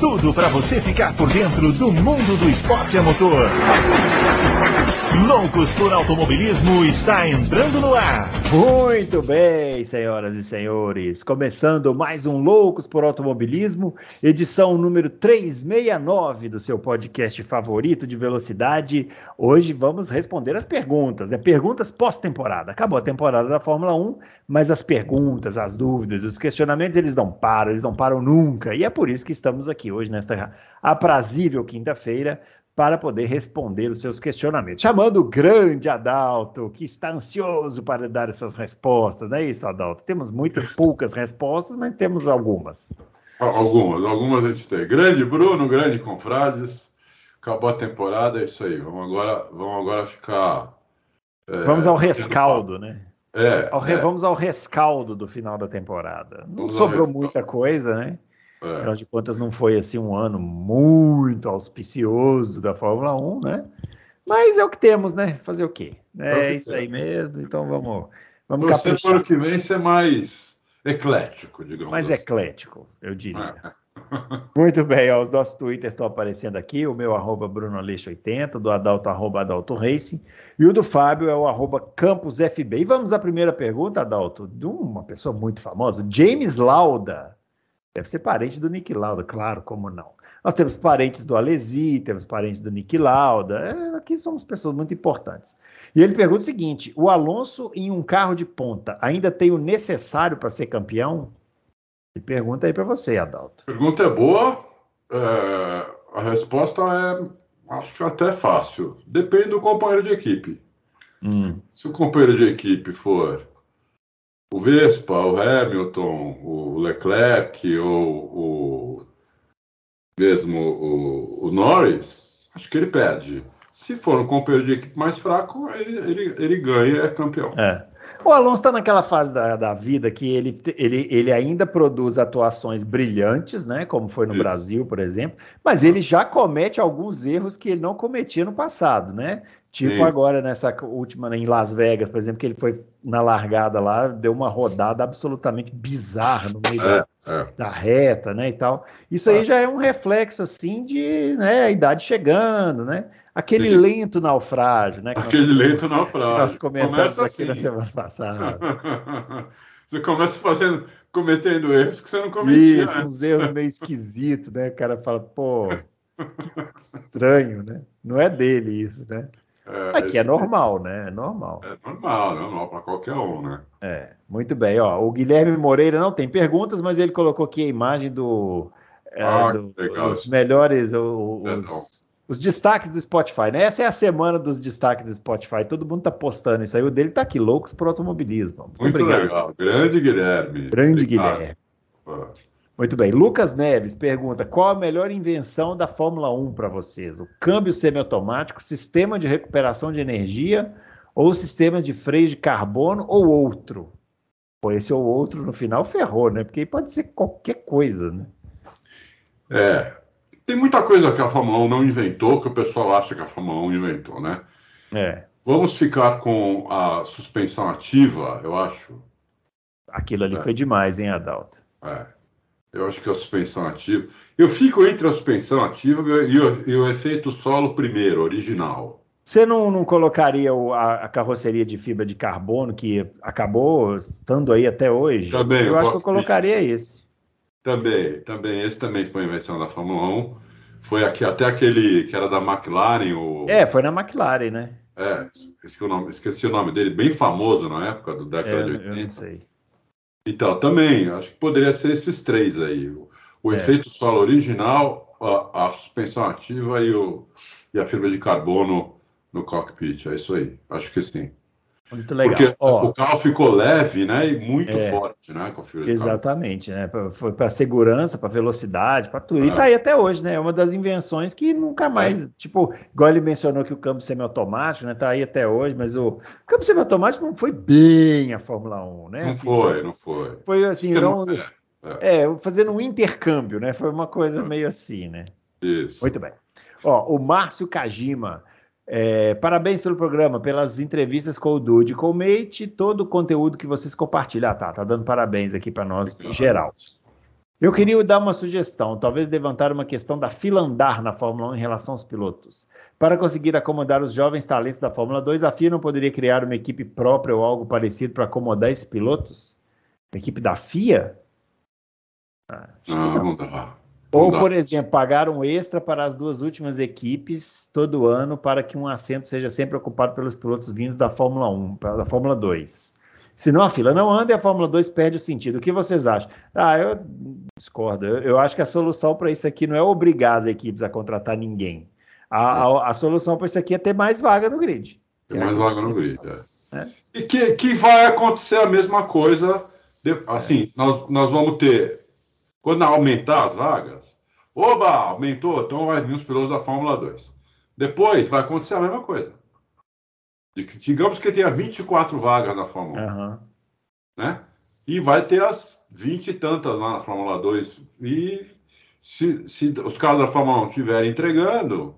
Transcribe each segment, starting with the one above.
tudo para você ficar por dentro do mundo do esporte a motor. Loucos por Automobilismo está entrando no ar. Muito bem, senhoras e senhores. Começando mais um Loucos por Automobilismo, edição número 369 do seu podcast favorito de velocidade. Hoje vamos responder as perguntas, né? Perguntas pós-temporada. Acabou a temporada da Fórmula 1, mas as perguntas, as dúvidas, os questionamentos, eles não param, eles não param nunca. E é por isso que estamos aqui hoje, nesta aprazível quinta-feira, para poder responder os seus questionamentos. Chamando o grande Adalto, que está ansioso para dar essas respostas, não é isso, Adalto? Temos muitas poucas respostas, mas temos algumas. Algumas, algumas a gente tem. Grande Bruno, grande Confrades, acabou a temporada, é isso aí. Vamos agora, vamos agora ficar. É, vamos ao rescaldo, né? É, ao é. Vamos ao rescaldo do final da temporada. Não vamos sobrou muita coisa, né? É. Afinal de contas, não foi assim um ano muito auspicioso da Fórmula 1, né? Mas é o que temos, né? Fazer o quê? É, é isso aí mesmo. Então vamos, vamos caprichar. ano que vem ser mais eclético, digamos Mais assim. eclético, eu diria. Muito bem, ó, os nossos twitters estão aparecendo aqui, o meu arroba BrunoAleixo80, do Adalto arroba Adalto Racing, e o do Fábio é o arroba CampusFB. E vamos à primeira pergunta, Adalto, de uma pessoa muito famosa, James Lauda. Deve ser parente do Nick Lauda, claro, como não. Nós temos parentes do Alesi, temos parentes do Nick Lauda, é, aqui somos pessoas muito importantes. E ele pergunta o seguinte: o Alonso em um carro de ponta ainda tem o necessário para ser campeão? E pergunta aí para você, Adalto. Pergunta é boa, é, a resposta é, acho que até fácil. Depende do companheiro de equipe. Hum. Se o companheiro de equipe for o Vespa, o Hamilton, o Leclerc ou o mesmo o, o, Norris, acho que ele perde. Se for um companheiro de equipe mais fraco, ele, ele, ele ganha, é campeão. É. O Alonso está naquela fase da, da vida que ele, ele, ele ainda produz atuações brilhantes, né? Como foi no Isso. Brasil, por exemplo, mas ele já comete alguns erros que ele não cometia no passado, né? Tipo Sim. agora nessa última em Las Vegas, por exemplo, que ele foi na largada lá, deu uma rodada absolutamente bizarra no meio é, da, é. da, reta, né, e tal. Isso é. aí já é um reflexo assim de, né, a idade chegando, né? Aquele Sim. lento naufrágio, né? Aquele nós, lento naufrágio. Nós comentamos começa aqui assim. na semana passada. você começa fazendo, cometendo erros que você não cometia. Isso, uns erros meio esquisitos, né? O cara fala, pô, estranho, né? Não é dele isso, né? É, Aqui é normal, né? É normal. É normal, é normal para qualquer um, né? É, muito bem. Ó, o Guilherme Moreira não tem perguntas, mas ele colocou aqui a imagem do, é, ah, do dos melhores, os, os, destaques do Spotify. Né? Essa é a semana dos destaques do Spotify. Todo mundo tá postando isso aí. O dele tá aqui, loucos por automobilismo. Muito, Muito legal. Grande Guilherme. Grande Obrigado. Guilherme. Ah. Muito bem. Lucas Neves pergunta: qual a melhor invenção da Fórmula 1 para vocês? O câmbio semiautomático, sistema de recuperação de energia ou sistema de freio de carbono ou outro? Pô, esse ou outro no final ferrou, né? Porque pode ser qualquer coisa, né? É. Tem muita coisa que a Fórmula 1 não inventou que o pessoal acha que a Fórmula 1 inventou, né? É. Vamos ficar com a suspensão ativa, eu acho. Aquilo ali é. foi demais, hein, Adalto? É. Eu acho que é a suspensão ativa. Eu fico entre a suspensão ativa e o, e o efeito solo primeiro, original. Você não, não colocaria o, a, a, carroceria de fibra de carbono que acabou estando aí até hoje? Também. Eu, eu acho que eu colocaria esse. Também, também. Esse também foi invenção da Fórmula 1. Foi aqui, até aquele que era da McLaren. O... É, foi na McLaren, né? É, esqueci o, nome, esqueci o nome dele, bem famoso na época do década é, de 80. Eu não sei. Então, também, acho que poderia ser esses três aí. O, o é. efeito solo original, a, a, suspensão ativa e, o, e a fibra de carbono no cockpit. É isso aí. Acho que sim. Muito legal. Porque o carro ficou leve, né? E muito é, forte, né? Com a Exatamente, né? Foi para segurança, para velocidade, para tudo. É. E tá aí até hoje, né? É uma das invenções que nunca mais, é. tipo, igual ele mencionou que o câmbio semiautomático, né? Tá aí até hoje, mas o, o câmbio semiautomático não foi bem a Fórmula 1, né? Não assim, foi, não foi. Foi assim, não, é, é, é. fazendo um intercâmbio, né? Foi uma coisa meio assim, né? Isso. Muito bem. Ó, o Márcio Kajima É, parabéns pelo programa, pelas entrevistas com o Dude, com o Mate, todo o conteúdo que vocês compartilham. Ah, tá, tá dando parabéns aqui para nós em geral. Eu queria dar uma sugestão, talvez levantar uma questão da fila andar na Fórmula 1 em relação aos pilotos. Para conseguir acomodar os jovens talentos da Fórmula 2, a FIA não poderia criar uma equipe própria ou algo parecido para acomodar esses pilotos? Uma equipe da FIA? Ah, não, não dá. Ou, por exemplo, pagar um extra para as duas últimas equipes todo ano para que um assento seja sempre ocupado pelos pilotos vindos da Fórmula 1, da Fórmula 2. Senão a fila não anda e a Fórmula 2 perde o sentido. O que vocês acham? Ah, eu discordo. Eu, eu acho que a solução para isso aqui não é obrigar as equipes a contratar ninguém. A, a, a solução para isso aqui é ter mais vaga no grid. Ter mais vaga no grid, é. é. E que, que vai acontecer a mesma coisa. De, assim, é. nós, nós vamos ter quando aumentar as vagas, oba, aumentou, então vai vir os pilotos da Fórmula 2. Depois vai acontecer a mesma coisa. Digamos que tenha 24 vagas na Fórmula 1. Uhum. Né? E vai ter as 20 e tantas lá na Fórmula 2. E se, se os caras da Fórmula 1 estiverem entregando,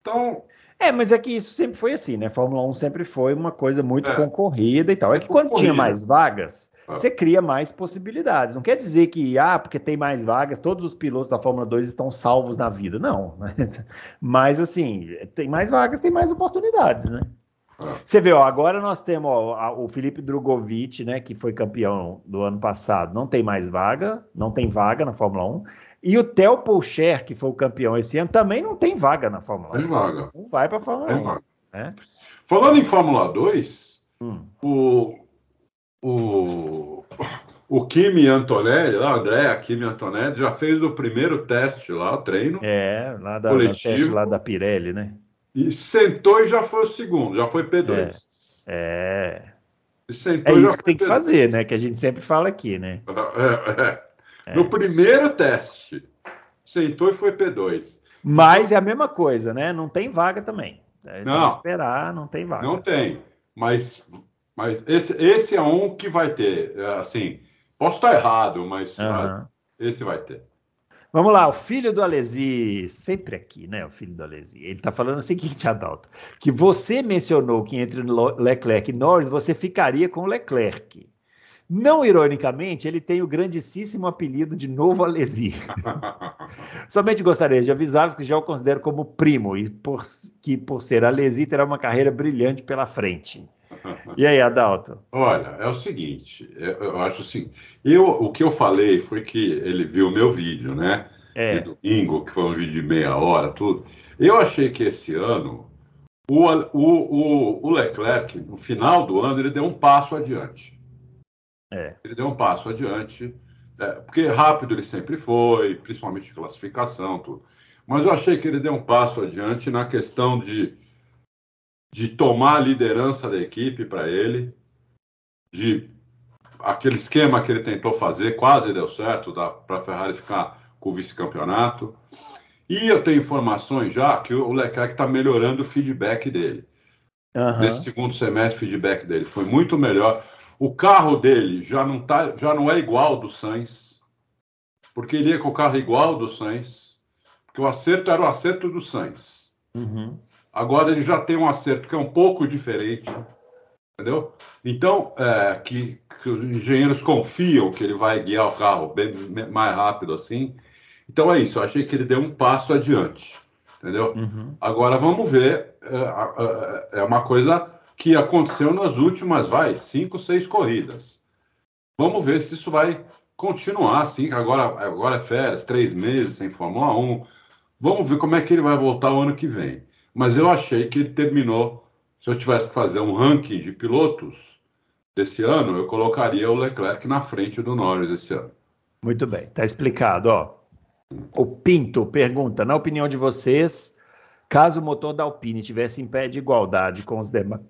então. É, mas é que isso sempre foi assim, né? Fórmula 1 sempre foi uma coisa muito é. concorrida e tal. É que quando tinha mais vagas. Você cria mais possibilidades. Não quer dizer que, ah, porque tem mais vagas, todos os pilotos da Fórmula 2 estão salvos na vida. Não. Né? Mas, assim, tem mais vagas, tem mais oportunidades, né? Você vê, ó, agora nós temos ó, o Felipe Drogovic, né, que foi campeão do ano passado, não tem mais vaga, não tem vaga na Fórmula 1. E o Theo Pocher, que foi o campeão esse ano, também não tem vaga na Fórmula 1. Tem vaga. Não vai para a Fórmula tem 1. Vaga. Né? Falando em Fórmula 2, hum. o o, o Kimi Antonelli, lá, André Kimi Antonelli, já fez o primeiro teste lá, o treino. É, lá da, coletivo, lá da Pirelli, né? E sentou e já foi o segundo, já foi P2. É. é. é isso que tem P2. que fazer, né? Que a gente sempre fala aqui, né? É, é. é. No primeiro teste, sentou e foi P2. Mas é a mesma coisa, né? Não tem vaga também. É, não. esperar, não tem vaga. Não tem. Mas mas esse, esse é um que vai ter, é, assim, posso estar errado, mas uhum. esse vai ter. Vamos lá, o filho do Alesi, sempre aqui, né? O filho do Alesi. Ele está falando o seguinte, Adalto, que você mencionou que entre Leclerc e Norris você ficaria com Leclerc. Não ironicamente, ele tem o grandíssimo apelido de Novo Alesi. Somente gostaria de avisá-los que já o considero como primo e por, que, por ser Alesi, terá uma carreira brilhante pela frente. E aí, Adalto? Olha, é o seguinte, eu acho assim, eu, o que eu falei foi que ele viu o meu vídeo, né? É. De domingo, que foi um vídeo de meia hora, tudo. Eu achei que esse ano o, o, o, o Leclerc, no final do ano, ele deu um passo adiante. É. Ele deu um passo adiante, é, porque rápido ele sempre foi, principalmente de classificação, tudo. Mas eu achei que ele deu um passo adiante na questão de de tomar a liderança da equipe para ele, de aquele esquema que ele tentou fazer, quase deu certo, para a Ferrari ficar com o vice-campeonato. E eu tenho informações já que o Leclerc está melhorando o feedback dele. Uhum. Nesse segundo semestre, o feedback dele foi muito melhor. O carro dele já não, tá, já não é igual do Sainz, porque ele ia com o carro igual do Sainz, porque o acerto era o acerto do Sainz. Uhum. Agora ele já tem um acerto que é um pouco diferente, entendeu? Então, é, que, que, os engenheiros confiam que ele vai guiar o carro bem mais rápido assim. Então é isso, eu achei que ele deu um passo adiante, entendeu? Uhum. Agora vamos ver, é, é, uma coisa que aconteceu nas últimas, vai, cinco, seis corridas. Vamos ver se isso vai continuar assim, agora, agora é férias, três meses sem Fórmula 1. Vamos ver como é que ele vai voltar o ano que vem mas eu achei que ele terminou. Se eu tivesse que fazer um ranking de pilotos desse ano, eu colocaria o Leclerc na frente do Norris esse ano. Muito bem, está explicado. Ó. O Pinto pergunta: na opinião de vocês, caso o motor da Alpine tivesse em pé de igualdade com os, dema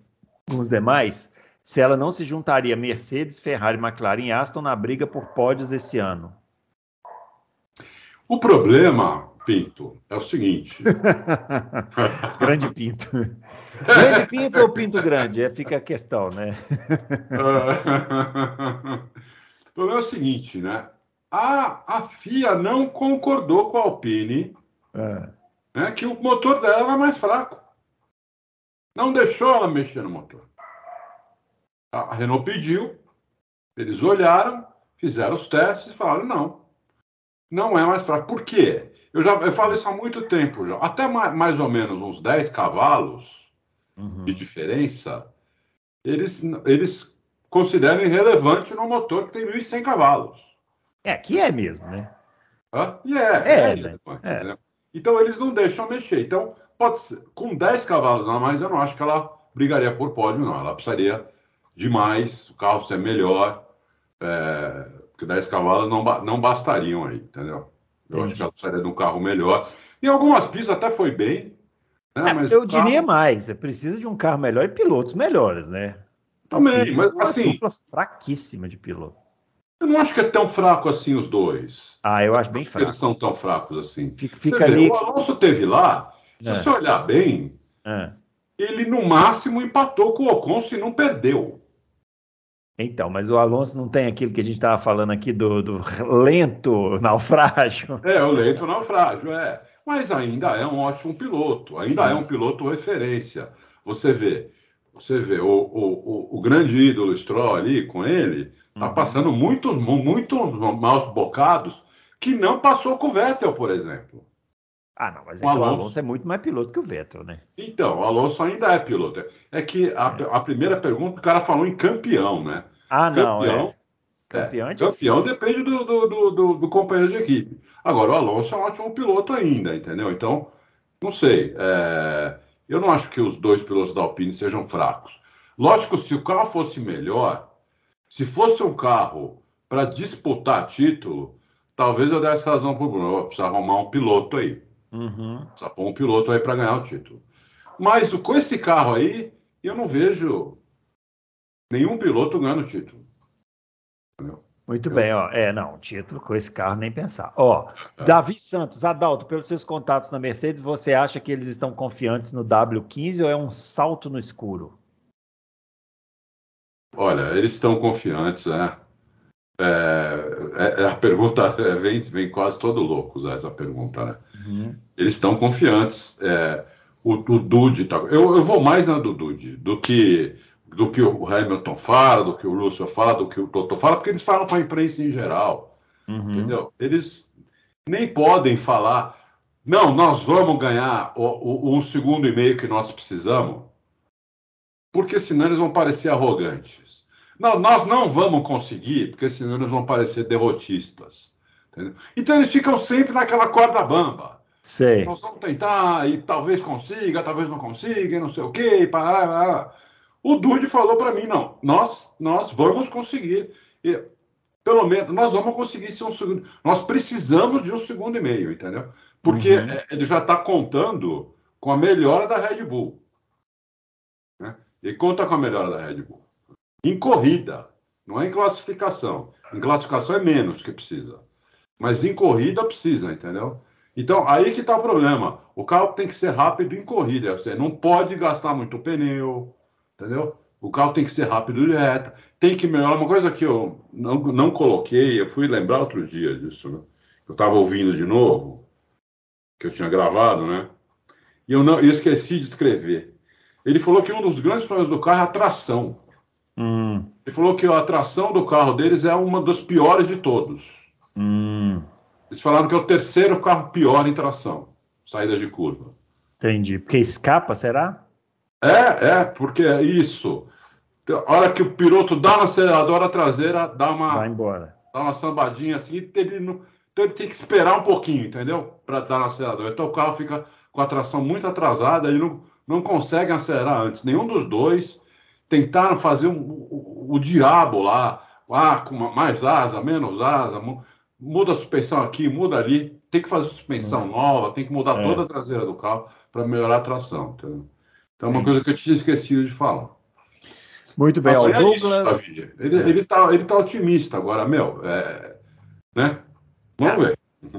com os demais, se ela não se juntaria Mercedes, Ferrari, McLaren e Aston na briga por pódios esse ano? O problema Pinto, é o seguinte. grande Pinto. Grande Pinto ou Pinto Grande? É, fica a questão, né? o problema é o seguinte, né? A, a FIA não concordou com a Alpine é. né, que o motor dela era mais fraco. Não deixou ela mexer no motor. A Renault pediu, eles olharam, fizeram os testes e falaram: não, não é mais fraco. Por quê? Eu já eu falo isso há muito tempo já. Até mais, mais ou menos uns 10 cavalos uhum. de diferença, eles, eles consideram irrelevante no motor que tem 1.100 cavalos. É, que é mesmo, né? Hã? E é, é, é, né? é. Então eles não deixam mexer. Então, pode ser, com 10 cavalos a mais, eu não acho que ela brigaria por pódio, não. Ela precisaria de mais, o carro ser melhor. É, porque 10 cavalos não, não bastariam aí, entendeu? Eu acho que ela precisaria de um carro melhor. Em algumas pistas até foi bem. Né? É, mas eu carro... diria mais, você precisa de um carro melhor e pilotos melhores, né? Também, mas assim. fraquíssima de piloto. Eu não acho que é tão fraco assim os dois. Ah, eu acho bem acho fraco. Eles são tão fracos assim. Fica, fica ali... Vê, o Alonso teve lá, se é. você olhar bem, é. ele no máximo empatou com o Ocon se não perdeu. Então, mas o Alonso não tem aquilo que a gente estava falando aqui do, do, lento naufrágio. É, o lento naufrágio, é. Mas ainda é um ótimo piloto, ainda sim, é um piloto referência. Você vê, você vê o, o, o, grande ídolo Stroll ali com ele, tá uhum. passando muitos, muitos maus bocados que não passou com o Vettel, por exemplo. Ah, não, mas é o, Alonso... o Alonso é muito mais piloto que o Vettel, né? Então, o Alonso ainda é piloto. É que a, é. a primeira pergunta, o cara falou em campeão, né? Ah, não, campeão, é. Campeão, é, campeão depende do, do, do, do, companheiro de equipe. Agora, o Alonso é um ótimo piloto ainda, entendeu? Então, não sei. É... Eu não acho que os dois pilotos da Alpine sejam fracos. Lógico, se o carro fosse melhor, se fosse um carro para disputar título, talvez eu desse razão para o Bruno. Precisa arrumar um piloto aí. Uhum. Precisa pôr um piloto aí para ganhar o título. Mas com esse carro aí, eu não vejo nenhum piloto ganhando o título. Entendeu? Muito eu... bem, ó. É, não, título com esse carro nem pensar. Ó, é. Davi Santos, Adalto, pelos seus contatos na Mercedes, você acha que eles estão confiantes no W15 ou é um salto no escuro? Olha, eles estão confiantes, né? É, é, é a pergunta vem, vem quase todo louco essa pergunta, né? Uhum. Eles estão confiantes. É, o, o Dude tá, eu, eu vou mais na do Dude do que do que o Hamilton fala, do que o Russell fala, do que o Toto fala, porque eles falam para a imprensa em geral, uhum. entendeu? Eles nem podem falar, não, nós vamos ganhar o, o, um segundo e meio que nós precisamos, porque senão eles vão parecer arrogantes. Não, nós não vamos conseguir, porque senão eles vão parecer derrotistas. Entendeu? Então eles ficam sempre naquela corda bamba. Sei. Nós vamos tentar e talvez consiga, talvez não consiga, não sei o quê, para. O Dude falou para mim, não, nós, nós vamos conseguir. E, pelo menos, nós vamos conseguir ser um segundo. Nós precisamos de um segundo e meio, entendeu? Porque uhum. É, ele já está contando com a melhora da Red Bull. Né? Ele conta com a melhora da Red Bull. Em corrida, não é em classificação. Em classificação é menos que precisa. Mas em corrida precisa, entendeu? Então, aí que está o problema. O carro tem que ser rápido em corrida. Você não pode gastar muito pneu, entendeu? O carro tem que ser rápido e reto, tem que melhorar. Uma coisa que eu não, não coloquei, eu fui lembrar outro dia disso, né? Eu estava ouvindo de novo, que eu tinha gravado, né? E eu não eu esqueci de escrever. Ele falou que um dos grandes problemas do carro é a tração. Hum. Ele falou que a tração do carro deles é uma dos piores de todos. Hum. Eles falaram que é o terceiro carro pior em tração, saída de curva. Entendi. Porque escapa, será? É, é, porque é isso. A hora que o piloto dá na aceleradora traseira, dá uma. Vai embora. Dá uma sambadinha assim, ele não, então ele tem que esperar um pouquinho, entendeu? Para dar na aceleradora. Então o carro fica com a tração muito atrasada e não, não consegue acelerar antes. Nenhum dos dois tentaram fazer um, o, o, diabo lá, ah, com mais asa, menos asa, muda a suspensão aqui, muda ali. Tem que fazer suspensão hum. nova, tem que mudar é. toda a traseira do carro para melhorar a tração, entendeu? Então, é uma coisa que eu tinha esquecido de falar. Muito bem, agora, o Douglas. É isso, ele, é. ele, tá, ele tá otimista agora, meu. É, né? Vamos é. ver.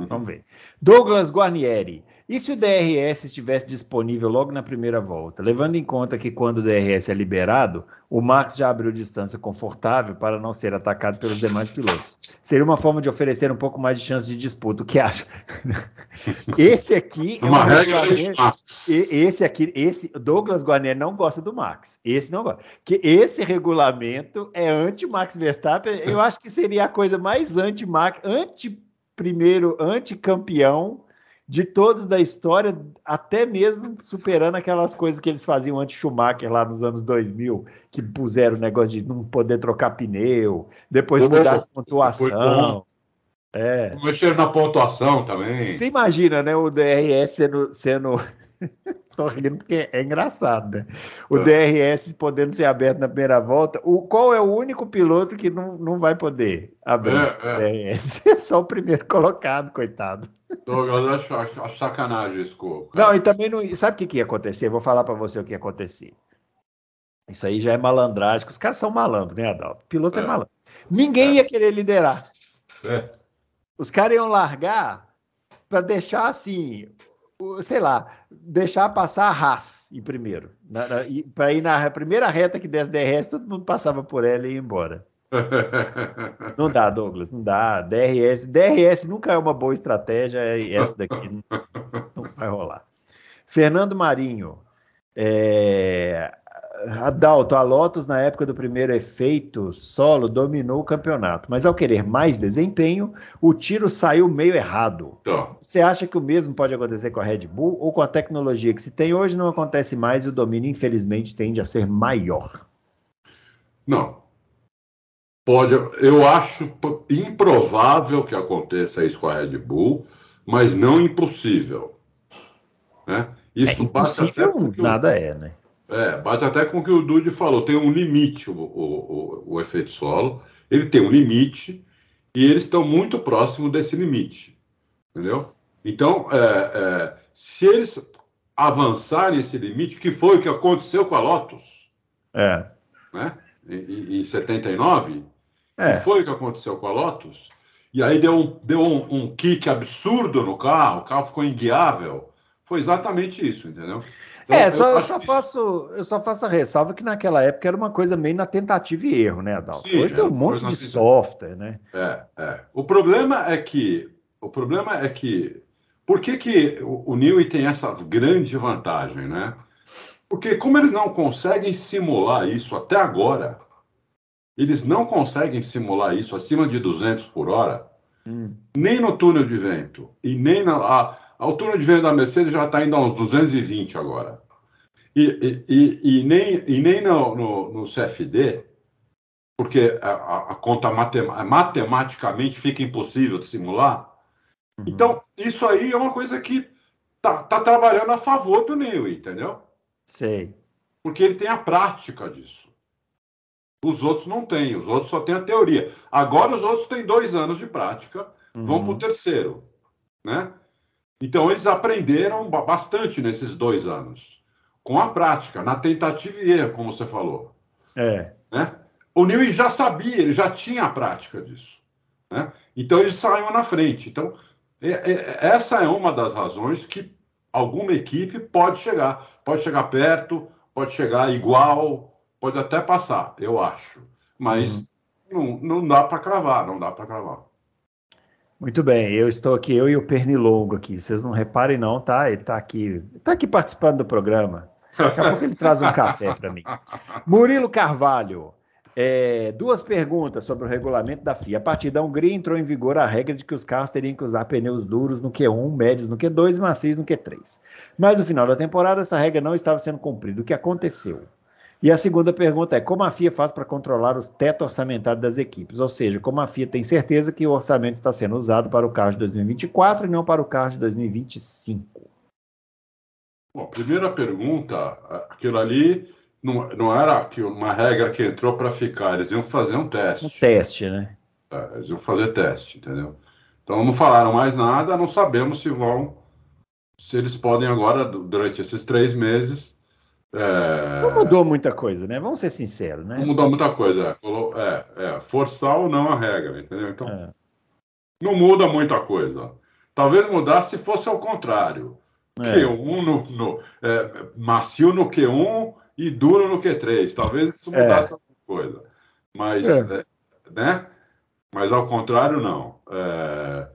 Vamos ver. Douglas Guarnieri. E se o DRS estivesse disponível logo na primeira volta? Levando em conta que quando o DRS é liberado, o Max já abriu distância confortável para não ser atacado pelos demais pilotos. Seria uma forma de oferecer um pouco mais de chance de disputa. O que acha? esse aqui é uma, uma regra Esse aqui, esse Douglas Guarnieri não gosta do Max. Esse não gosta. Que esse regulamento é anti-Max Verstappen. Eu acho que seria a coisa mais anti-Max, anti primeiro anti-campeão de todos da história, até mesmo superando aquelas coisas que eles faziam antes Schumacher lá nos anos 2000, que puseram o negócio de não poder trocar pneu, depois mudar a pontuação. É. Mexeram na pontuação também. Você imagina, né, o DRS sendo. sendo... Tô rindo porque é engraçado, né? O é. DRS podendo ser aberto na primeira volta. O, qual é o único piloto que não, não vai poder abrir é, é. DRS? É só o primeiro colocado, coitado. Douglas, acho, acho, sacanagem isso, Não, e também não. Sabe o que, que ia acontecer? Vou falar para você o que ia acontecer. Isso aí já é malandragem. Os caras são malandros, né, Adalto? O piloto é, é malandro. Ninguém ia querer liderar. É. Os caras iam largar para deixar assim, sei lá, deixar passar a Haas em primeiro. Para ir na primeira reta que desse DRS, todo mundo passava por ela e ia embora. Não dá, Douglas, não dá. DRS, DRS nunca é uma boa estratégia, essa daqui não, não vai rolar. Fernando Marinho, é, Adalto, a Lotus, na época do primeiro efeito solo, dominou o campeonato, mas ao querer mais desempenho, o tiro saiu meio errado. Tá. Você acha que o mesmo pode acontecer com a Red Bull ou com a tecnologia que se tem hoje não acontece mais e o domínio, infelizmente, tende a ser maior? Não. Pode, eu acho improvável que aconteça isso com a Red Bull, mas não impossível. Né? Isso é impossível, nada é, né? É, bate até com o que o Dude falou. Tem um limite o, o, o, o efeito solo. Ele tem um limite e eles estão muito próximos desse limite. Entendeu? Então, é, é, se eles avançarem esse limite, que foi o que aconteceu com a Lotus, é. né? em, em 79, é. que foi o que aconteceu com a Lotus, e aí deu, um, deu um, um kick absurdo no carro, o carro ficou inguiável. Foi exatamente isso, entendeu? Então, é, só, eu, só faço, eu só faço a ressalva que naquela época era uma coisa meio na tentativa e erro, né, Adalto? Sim, Hoje tem um monte de software, né? É, é. O problema é que. O problema é que. Por que, que o, o Newey tem essa grande vantagem, né? Porque como eles não conseguem simular isso até agora, eles não conseguem simular isso acima de 200 por hora, hum. nem no túnel de vento e nem na. A, a altura de venda da Mercedes já está indo a uns 220 agora. E, e, e, nem, e nem no, no, no CFD, porque a, a conta matem, matematicamente fica impossível de simular. Uhum. Então, isso aí é uma coisa que tá, tá trabalhando a favor do Newey, entendeu? Sei. Porque ele tem a prática disso. Os outros não têm, os outros só têm a teoria. Agora os outros têm dois anos de prática, uhum. vão para o terceiro, né? Então, eles aprenderam bastante nesses dois anos, com a prática, na tentativa e erro, como você falou. É. Né? O Newey já sabia, ele já tinha a prática disso. Né? Então, eles saíram na frente. Então, é, é, essa é uma das razões que alguma equipe pode chegar. Pode chegar perto, pode chegar igual, pode até passar, eu acho. Mas uhum. não, não dá para cravar, não dá para cravar. Muito bem, eu estou aqui, eu e o Pernilongo aqui. Vocês não reparem não, tá? Ele está aqui, está aqui participando do programa. Daqui a pouco ele traz um café para mim. Murilo Carvalho, é, duas perguntas sobre o regulamento da FIA. A partir da Hungria entrou em vigor a regra de que os carros teriam que usar pneus duros no Q1, médios no Q2 e macios no Q3. Mas no final da temporada essa regra não estava sendo cumprida. O que aconteceu? E a segunda pergunta é: como a FIA faz para controlar os tetos orçamentários das equipes? Ou seja, como a FIA tem certeza que o orçamento está sendo usado para o carro de 2024 e não para o carro de 2025? Bom, primeira pergunta: aquilo ali não, não era uma regra que entrou para ficar, eles iam fazer um teste. Um teste, né? É, eles iam fazer teste, entendeu? Então não falaram mais nada, não sabemos se vão, se eles podem agora, durante esses três meses é... Não mudou muita coisa, né? Vamos ser sinceros, né? Não mudou muita coisa. É, é, forçar ou não a regra, entendeu? Então, é. não muda muita coisa. Talvez mudasse se fosse ao contrário. É. Q1 no, no é, macio no Q1 e duro no Q3. Talvez isso mudasse é. alguma coisa. Mas, é. é. né? Mas ao contrário, não. É...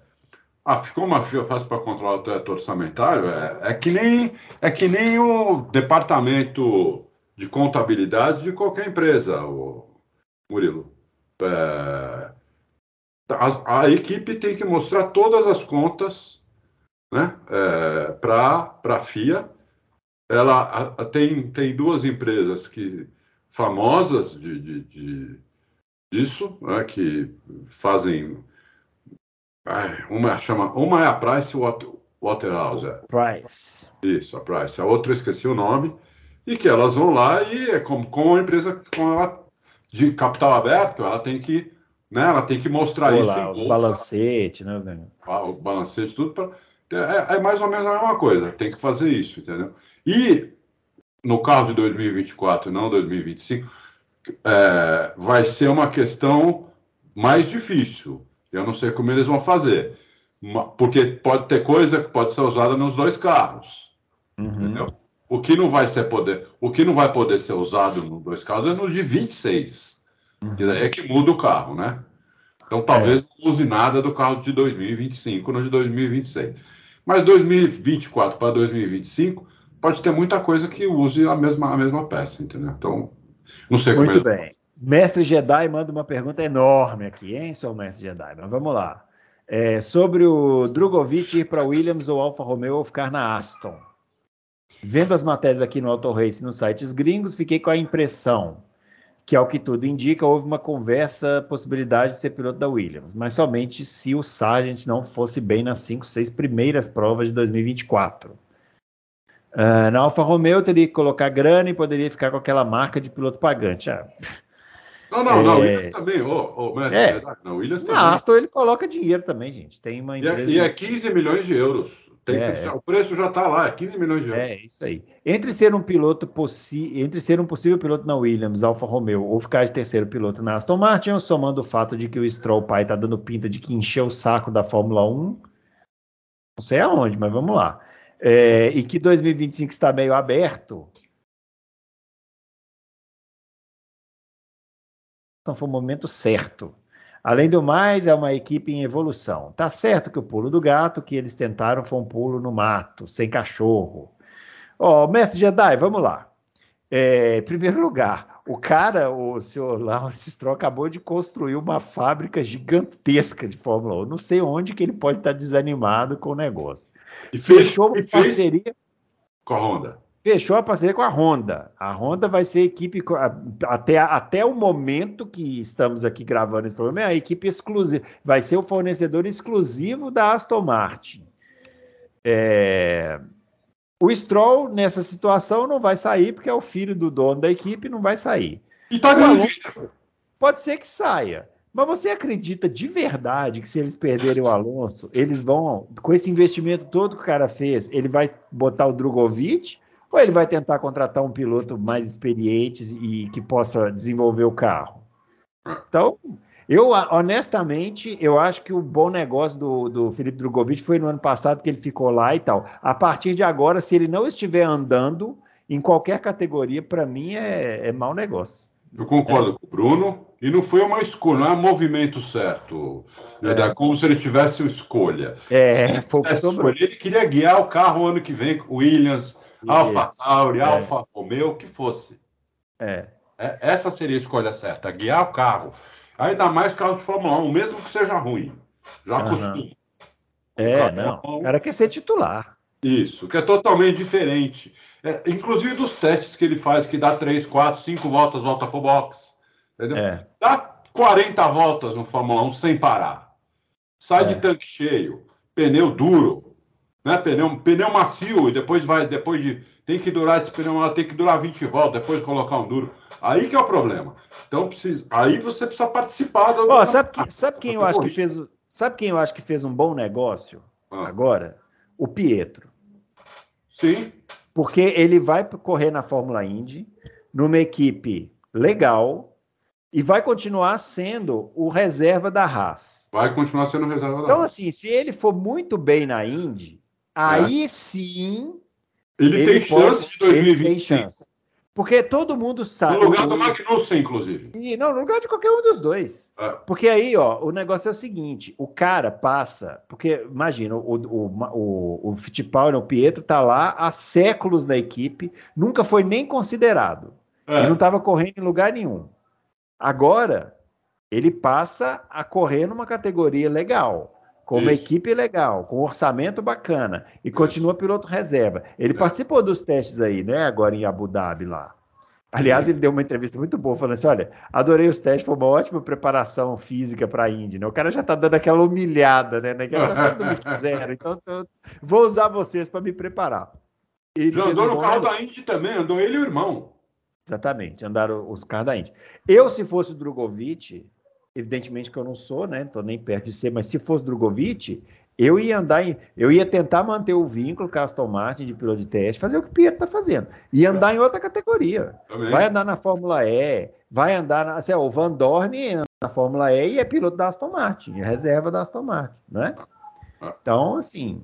Ah, ficou uma fácil para controlar o teto orçamentário? É, é, que nem, é que nem o departamento de contabilidade de qualquer empresa, o Murilo. É, a, a, equipe tem que mostrar todas as contas né, é, para a FIA. Ela a, tem, tem duas empresas que famosas de, de, de disso, né, que fazem. Uma chama, uma é a Price Waterhouse. É. Price. Isso, a Price. A outra eu esqueci o nome. E que elas vão lá e é como, como uma empresa com ela, de capital aberto, ela tem que, né, ela tem que mostrar isso. Lá, os balancetes, né? Ah, os balancetes, tudo para é, é, mais ou menos a mesma coisa, tem que fazer isso, entendeu? E no carro de 2024, não 2025, é, vai ser uma questão mais difícil. Eu não sei como eles vão fazer, porque pode ter coisa que pode ser usada nos dois carros, uhum. entendeu? O que não vai ser poder, o que não vai poder ser usado nos dois carros é nos de 26, uhum. que é que muda o carro, né? Então talvez é. não use nada do carro de 2025 no de 2026. Mas 2024 para 2025 pode ter muita coisa que use a mesma, a mesma peça, entendeu? Então, não sei como Muito é. bem. Mestre Jedi manda uma pergunta enorme aqui, hein, seu Mestre Jedi? Mas vamos lá. É, sobre o Drogovic ir para Williams ou Alfa Romeo ou ficar na Aston. Vendo as matérias aqui no Auto Race nos sites gringos, fiquei com a impressão que, ao que tudo indica, houve uma conversa, possibilidade de ser piloto da Williams, mas somente se o Sargent não fosse bem nas cinco, seis primeiras provas de 2024. Uh, ah, na Alfa Romeo teria que colocar grana e poderia ficar com aquela marca de piloto pagante. Ah, não, não, é... na Williams também. Oh, oh, mas, é, na Williams também. Na Aston ele coloca dinheiro também, gente. Tem uma empresa... E é, e é 15 milhões de euros. Tem é, que, o preço já está lá, é 15 milhões de euros. É, isso aí. Entre ser um piloto possi entre ser um possível piloto na Williams, Alfa Romeo, ou ficar de terceiro piloto na Aston Martin, somando o fato de que o Stroll pai está dando pinta de que encheu o saco da Fórmula 1, não sei aonde, mas vamos lá. É, e que 2025 está meio aberto. Foi o momento certo. Além do mais, é uma equipe em evolução. Tá certo que o pulo do gato que eles tentaram foi um pulo no mato, sem cachorro. Ó, oh, mestre Jedi, vamos lá. É, em primeiro lugar, o cara, o senhor Lawrence Stroll, acabou de construir uma fábrica gigantesca de Fórmula 1. Não sei onde que ele pode estar desanimado com o negócio. E fechou uma parceria com a Honda fechou a parceria com a Honda. A Honda vai ser equipe até, até o momento que estamos aqui gravando esse programa, é a equipe exclusiva, vai ser o fornecedor exclusivo da Aston Martin. É... O Stroll, nessa situação, não vai sair, porque é o filho do dono da equipe, não vai sair. E tá ganhando Pode ser que saia. Mas você acredita de verdade que se eles perderem o Alonso, eles vão, com esse investimento todo que o cara fez, ele vai botar o Drogovic ou ele vai tentar contratar um piloto mais experiente e que possa desenvolver o carro? Então, eu honestamente, eu acho que o bom negócio do, do Felipe Drogovic foi no ano passado que ele ficou lá e tal. A partir de agora, se ele não estiver andando em qualquer categoria, para mim é, é mau negócio. Eu concordo é. com o Bruno. E não foi uma escolha, não é um movimento certo. Né? É. Como se ele tivesse escolha. É, foi sobre... Ele queria guiar o carro ano que vem, Williams, Alfa Tauri, é. Alfa Romeo, o que fosse. É. é. Essa seria a escolha certa, guiar o carro. Ainda mais carro de Fórmula 1, mesmo que seja ruim. Já uhum. costuma. É, não. O cara quer ser titular. Isso, que é totalmente diferente. É, inclusive dos testes que ele faz, que dá 3, 4, 5 voltas, volta pro box. Entendeu? É. Dá 40 voltas no Fórmula 1 sem parar. Sai é. de tanque cheio, pneu duro, né? Pneu, pneu macio e depois vai, depois de. Tem que durar esse pneu, ela tem que durar 20 voltas, depois colocar um duro. Aí que é o problema. Então, precisa, aí você precisa participar do. Oh, sabe, que, sabe quem eu acho que fez. Sabe quem eu acho que fez um bom negócio ah. agora? O Pietro. Sim. Porque ele vai correr na Fórmula Indy, numa equipe legal, e vai continuar sendo o reserva da Haas. Vai continuar sendo reserva da Então, Haas. assim, se ele for muito bem na Indy, aí sim. Ele, ele tem chance de 2025. Ele tem chance. Porque todo mundo sabe. No lugar do Magnussen, inclusive. E, não, no lugar de qualquer um dos dois. É. Porque aí, ó, o negócio é o seguinte: o cara passa. Porque, imagina, o, o, o, o Fittipaldi, o Pietro, tá lá há séculos na equipe, nunca foi nem considerado. É. Ele não estava correndo em lugar nenhum. Agora, ele passa a correr numa categoria legal com uma Isso. equipe legal, com um orçamento bacana, e Isso. continua piloto reserva. Ele é. participou dos testes aí, né, agora em Abu Dhabi lá. Aliás, ele deu uma entrevista muito boa, falando assim: olha, adorei os testes, foi uma ótima preparação física para a Indy, né? O cara já tá dando aquela humilhada, né? né? Já vocês não me quiseram, então tô... vou usar vocês para me preparar. Ele já andou um no carro da Indy também, andou ele e o irmão. Exatamente, andaram os carros da Indy. Eu, se fosse o Drogovic, evidentemente que eu não sou, né? Estou nem perto de ser, mas se fosse Drogovic, eu ia andar em, eu ia tentar manter o vínculo com a Aston Martin de piloto de teste, fazer o que o Pietro está fazendo, e andar em outra categoria. Também. Vai andar na Fórmula E, vai andar na, assim, o Van Dorn anda na Fórmula E e é piloto da Aston Martin, é reserva da Aston Martin, né? Então, assim,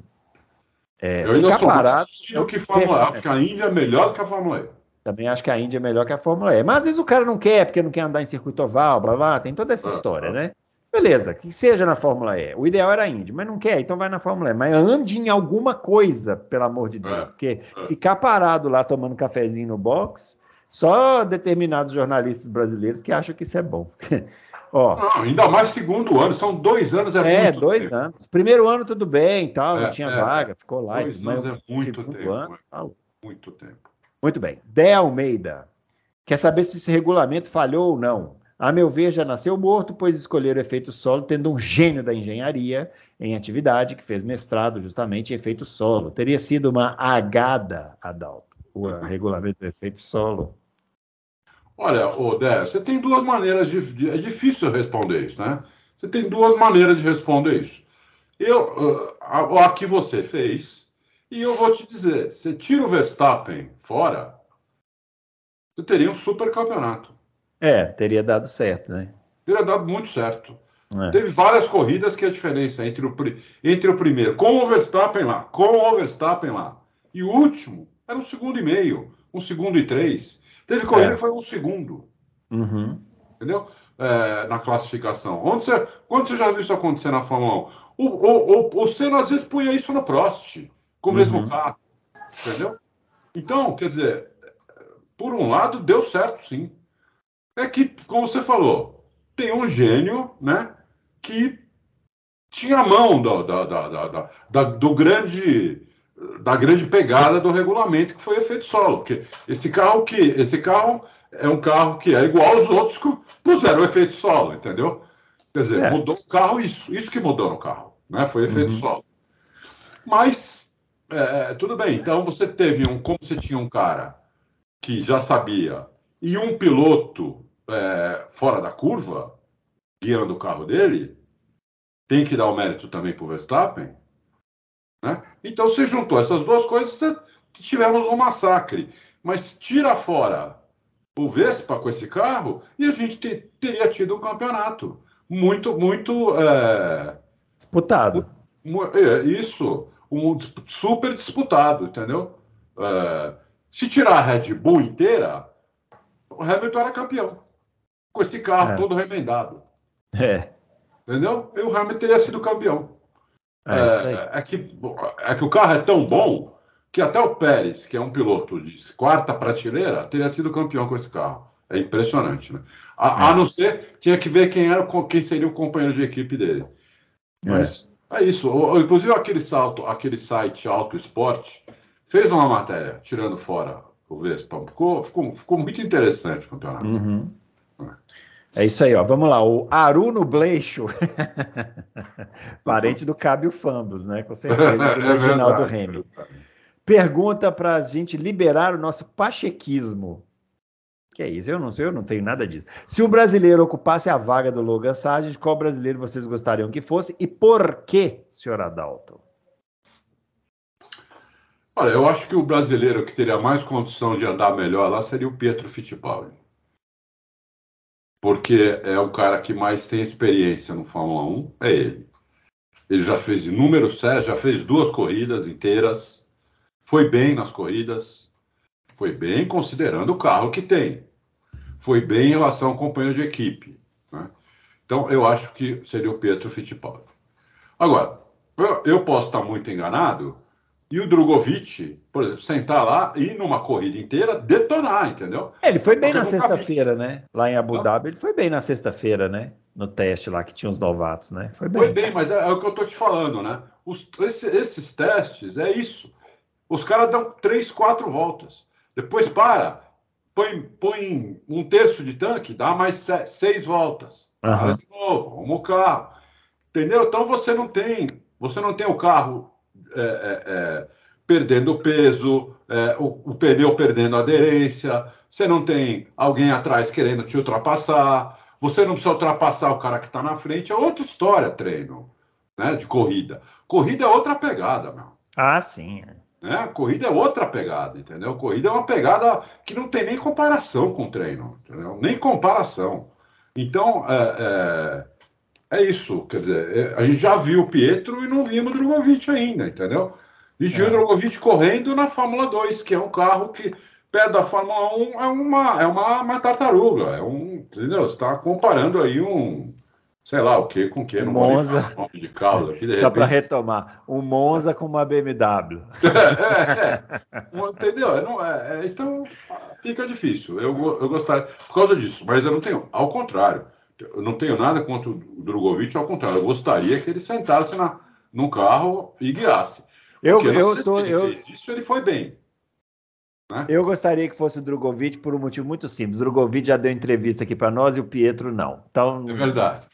é, eu ainda sou parado, mais que Fórmula Acho que a Índia é melhor do que a Fórmula E. Também acho que a Índia é melhor que a Fórmula E. Mas às vezes o cara não quer, porque não quer andar em circuito oval, blá blá, tem toda essa história, né? Beleza, que seja na Fórmula E. O ideal era a Indy, mas não quer, então vai na Fórmula E. Mas ande em alguma coisa, pelo amor de Deus. É, porque é. ficar parado lá tomando cafezinho no box, só determinados jornalistas brasileiros que acham que isso é bom. Ó, não, ainda mais segundo ano, são dois anos é, é dois tempo. anos. Primeiro ano tudo bem, tal, é, não tinha é, vaga, ficou lá. Dois anos é muito tempo. Ano, é. muito tempo. Muito bem. Dé Almeida. Quer saber se esse regulamento falhou ou não? A meu ver, já nasceu morto, pois escolheram efeito solo, tendo um gênio da engenharia em atividade, que fez mestrado justamente em efeito solo. Teria sido uma agada, Adalto, o regulamento do efeito solo. Olha, Odé, você tem duas maneiras de, de, É difícil responder isso, né? Você tem duas maneiras de responder isso. Eu, uh, a que você fez, e eu vou te dizer, você tira o Verstappen fora, você teria um super campeonato. É, teria dado certo, né? Teria dado muito certo. É. Teve várias corridas que a diferença entre o, entre o primeiro, com o Verstappen lá, com o Verstappen lá, e o último era um segundo e meio, um segundo e três. Teve corrida é. que foi um segundo. Uhum. Entendeu? É, na classificação. Onde você, quando você já viu isso acontecer na Fórmula 1? O, o, o, o Senna às vezes punha isso no Prost com o mesmo uhum. carro. Entendeu? Então, quer dizer, por um lado, deu certo, sim. É que, como você falou, tem um gênio, né, que tinha a mão do, da, da, da, da, do grande da grande pegada do regulamento que foi efeito solo, porque esse carro que esse carro é um carro que é igual aos outros que puseram efeito solo, entendeu? Quer dizer, é. mudou o carro isso, isso que mudou no carro, né? Foi efeito uhum. solo. Mas é, é, tudo bem, então você teve um. Como você tinha um cara que já sabia e um piloto é, fora da curva, guiando o carro dele, tem que dar o mérito também para o Verstappen. Né? Então você juntou essas duas coisas, tivemos um massacre. Mas tira fora o Vespa com esse carro e a gente te, teria tido um campeonato muito, muito. É, Disputado. É, isso um super disputado, entendeu? É, se tirar a Red Bull inteira, o Hamilton era campeão. Com esse carro é. todo remendado. É. Entendeu? E o Hamilton teria sido campeão. É, é, é, que, é que o carro é tão bom que até o Pérez, que é um piloto de quarta prateleira, teria sido campeão com esse carro. É impressionante, né? A, a é. não ser, tinha que ver quem era quem seria o companheiro de equipe dele. É. Mas é isso. Inclusive aquele salto, aquele site Auto Esporte fez uma matéria tirando fora o Vespa. Ficou, ficou, ficou muito interessante o campeonato. Uhum. É isso aí, ó. Vamos lá. O Aruno Bleixo, parente do Cábio Fambos, né? Com certeza, do é original do Remy. Pergunta para a gente liberar o nosso pachequismo. Que é isso? Eu não sei, eu não tenho nada disso. Se um brasileiro ocupasse a vaga do Logan Sargent, qual brasileiro vocês gostariam que fosse e por quê, senhor Adalto? Olha, eu acho que o brasileiro que teria mais condição de andar melhor lá seria o Pietro Fittipaldi. Porque é o cara que mais tem experiência no Fórmula 1, é ele. Ele já fez inúmeros já fez duas corridas inteiras, foi bem nas corridas, foi bem considerando o carro que tem, foi bem em relação ao companheiro de equipe. Né? Então, eu acho que seria o Pietro Fittipaldi. Agora, eu posso estar muito enganado e o Drogovic, por exemplo, sentar lá e numa corrida inteira detonar, entendeu? É, ele foi bem Porque na sexta-feira, né? Lá em Abu Dhabi, ele foi bem na sexta-feira, né? No teste lá que tinha os novatos, né? Foi bem. Foi bem, mas é, é o que eu tô te falando, né? Os, esse, esses testes, é isso. Os caras dão três, quatro voltas. Depois para, põe, põe um terço de tanque, dá mais seis voltas. Uhum. Para de novo, arruma o carro. Entendeu? Então você não tem, você não tem o carro é, é, é, perdendo peso, é, o, o, pneu perdendo aderência, você não tem alguém atrás querendo te ultrapassar, você não precisa ultrapassar o cara que está na frente, é outra história, treino, né, de corrida. Corrida é outra pegada, meu. Ah, sim. Né? Corrida é outra pegada, entendeu? Corrida é uma pegada que não tem nem comparação com treino, entendeu? Nem comparação. Então, é, é é isso, quer dizer, é, a gente já viu o Pietro e não vimos o Drogovic ainda, entendeu? A gente é. viu o Drogovic correndo na Fórmula 2, que é um carro que, perto da Fórmula 1, é uma, é uma, uma tartaruga, é um, entendeu? Você está comparando aí um, sei lá o que com que, não Monza. nome de carro aqui, de Só para retomar, um Monza com uma BMW. é, é, é. entendeu? Não, é, é, então fica difícil, eu, eu gostaria, por causa disso, mas eu não tenho, ao contrário, eu não tenho nada contra o Drogovic, ao contrário, eu gostaria que ele sentasse na, no carro e guiasse. Eu, eu, tô, ele eu... fez isso, ele foi bem. Né? Eu gostaria que fosse o Drogovic por um motivo muito simples. O Drogovic já deu entrevista aqui para nós e o Pietro não. Então, é verdade.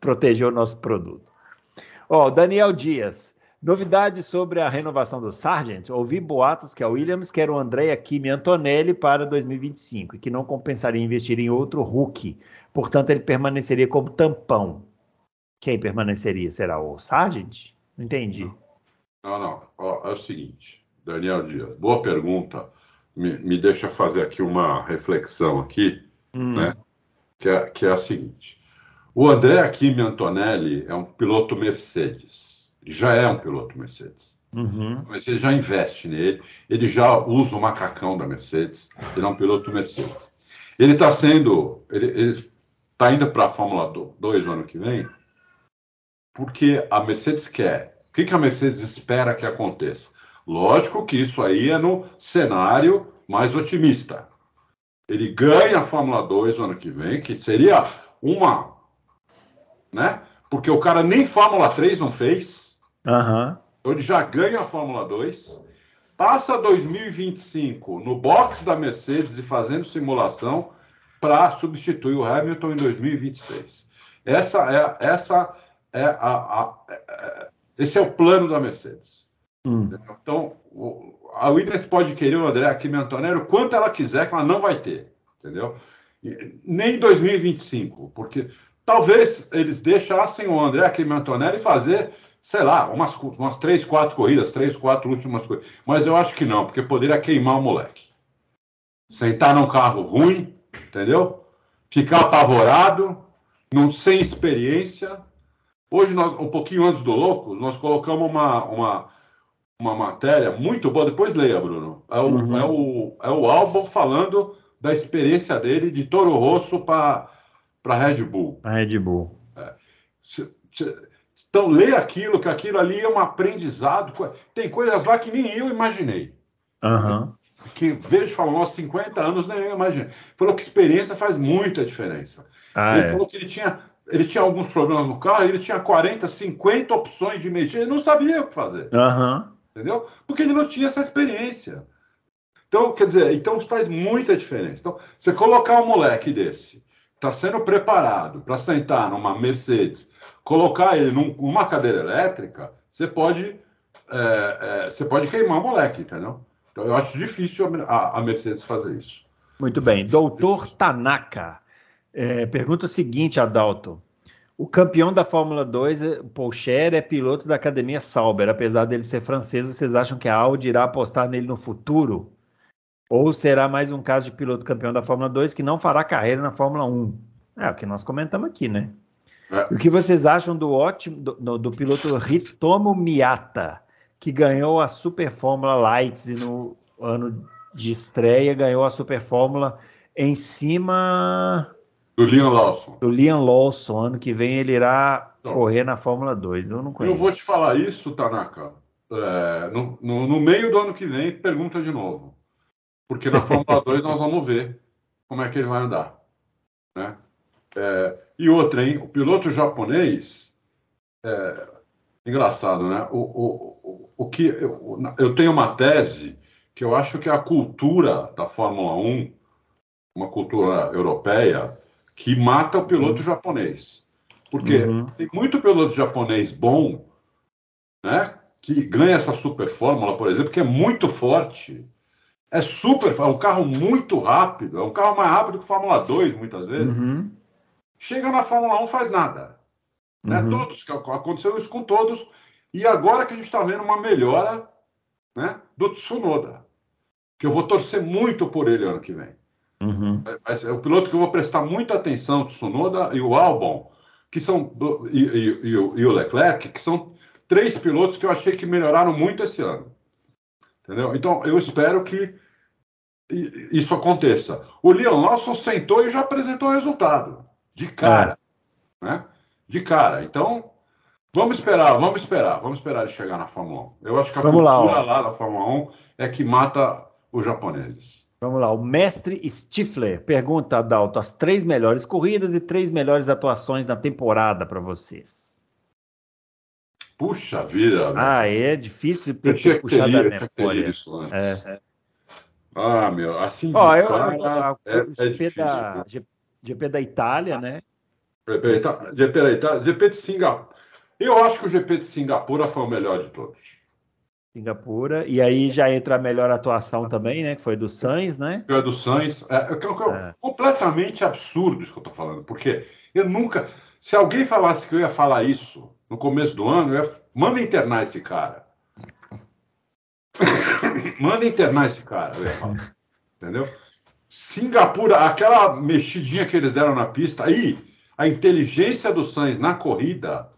Protegeu o nosso produto. Ó, oh, Daniel Dias. Novidades sobre a renovação do Sargent. Ouvi boatos que a Williams quer o Andrea Kimi Antonelli para 2025 e que não compensaria investir em outro Hulk. Portanto, ele permaneceria como tampão. Quem permaneceria? Será o Sargent? Não entendi. Não, não. Ó, é o seguinte, Daniel Dias, boa pergunta. Me, me deixa fazer aqui uma reflexão aqui, hum. né? Que é, que é a seguinte. O André Kimi Antonelli é um piloto Mercedes já é um piloto Mercedes. Uhum. Mas ele já investe nele, ele já usa o macacão da Mercedes, ele é um piloto Mercedes. Ele está sendo, ele está indo para a Fórmula 2 no ano que vem, porque a Mercedes quer. O que, que a Mercedes espera que aconteça? Lógico que isso aí é no cenário mais otimista. Ele ganha a Fórmula 2 no ano que vem, que seria uma. Né? Porque o cara nem Fórmula 3 não fez. Uhum. Ele já ganha a Fórmula 2, passa 2025 no box da Mercedes e fazendo simulação para substituir o Hamilton em 2026. Essa é, essa é a, a, é, esse é o plano da Mercedes. Hum. Então, a Williams pode querer o André Kimi Antonello quanto ela quiser, que ela não vai ter, entendeu? Nem em 2025, porque talvez eles deixassem o André Kimi Antonelli fazer sei lá, umas, umas três, quatro corridas, três, quatro últimas corridas. Mas eu acho que não, porque poderia queimar o moleque. Sentar num carro ruim, entendeu? Ficar apavorado, não, sem experiência. Hoje, nós, um pouquinho antes do louco, nós colocamos uma, uma, uma matéria muito boa. Depois leia, Bruno. É o, uhum. é o, é o álbum falando da experiência dele de Toro Rosso para Red Bull. A Red Bull. É. Se, se, então, lê aquilo, que aquilo ali é um aprendizado. Tem coisas lá que nem eu imaginei. Uhum. Que vejo falando, aos 50 anos, nem eu imaginei. Falou que experiência faz muita diferença. Ah, ele é. falou que ele tinha, ele tinha alguns problemas no carro, ele tinha 40, 50 opções de mexer, ele não sabia o que fazer. Uhum. Entendeu? Porque ele não tinha essa experiência. Então, quer dizer, então faz muita diferença. Então, você colocar um moleque desse, está sendo preparado para sentar numa Mercedes colocar ele num, numa cadeira elétrica, você pode, é, é, você pode queimar o moleque, entendeu? Então eu acho difícil a, a Mercedes fazer isso. Muito bem. Doutor Tanaka é, pergunta seguinte, Adalto. O campeão da Fórmula 2, Pocher, é piloto da Academia Sauber. Apesar dele ser francês, vocês acham que a Audi irá apostar nele no futuro? Ou será mais um caso de piloto campeão da Fórmula 2 que não fará carreira na Fórmula 1? É o que nós comentamos aqui, né? É. O que vocês acham do ótimo do, do piloto Ritomo Miata, que ganhou a Super Fórmula Lights e no ano de estreia ganhou a Super Fórmula em cima do Liam Lawson. Do Liam Lawson. Ano que vem ele irá então, correr na Fórmula 2. Eu não conheço. Eu vou te falar isso, Tanaka. É, no, no, no, meio do ano que vem, pergunta de novo. Porque na Fórmula 2 nós vamos ver como é que ele vai andar. Né? É, e outra, hein? O piloto japonês. É, engraçado, né? O, o, o, o que eu, eu tenho uma tese que eu acho que a cultura da Fórmula 1, uma cultura europeia, que mata o piloto japonês. Porque uhum. tem muito piloto japonês bom, né? Que ganha essa super fórmula, por exemplo, que é muito forte. É super, é um carro muito rápido, é um carro mais rápido que Fórmula 2, muitas vezes. Uhum. Chega na Fórmula 1, faz nada. Né? Uhum. Todos, aconteceu isso com todos. E agora que a gente está vendo uma melhora né, do Tsunoda, que eu vou torcer muito por ele ano que vem. Uhum. É, é o piloto que eu vou prestar muita atenção, o Tsunoda e o Albon, que são e, e, e, e, o Leclerc, que são três pilotos que eu achei que melhoraram muito esse ano. Entendeu? Então, eu espero que isso aconteça. O Leon Lawson sentou e já apresentou o resultado. De cara. É. Né? De cara. Então, vamos esperar, vamos esperar, vamos esperar ele chegar na Fórmula 1. Eu acho que a vamos cultura lá, lá da Fórmula 1 é que mata os japoneses. Vamos lá, o mestre Stifler pergunta, Adalto, as três melhores corridas e três melhores atuações na temporada para vocês. Puxa vida. Ah, é difícil eu tinha puxar da memória. Isso antes. É. Ah, meu, assim Ó, eu, cara, eu, eu, é, é GP, da, GP da Itália, né? GP da Itália, GP de Singapura. Eu acho que o GP de Singapura foi o melhor de todos. Singapura. E aí já entra a melhor atuação também, né? Que foi do Sainz, né? É do Sainz. É, é, é, completamente absurdo isso que eu tô falando, porque eu nunca. Se alguém falasse que eu ia falar isso no começo do ano, eu ia... manda internar esse cara. manda internar esse cara, eu ia falar. Entendeu? Singapura, aquela mexidinha que eles deram na pista, aí a inteligência do Sainz na corrida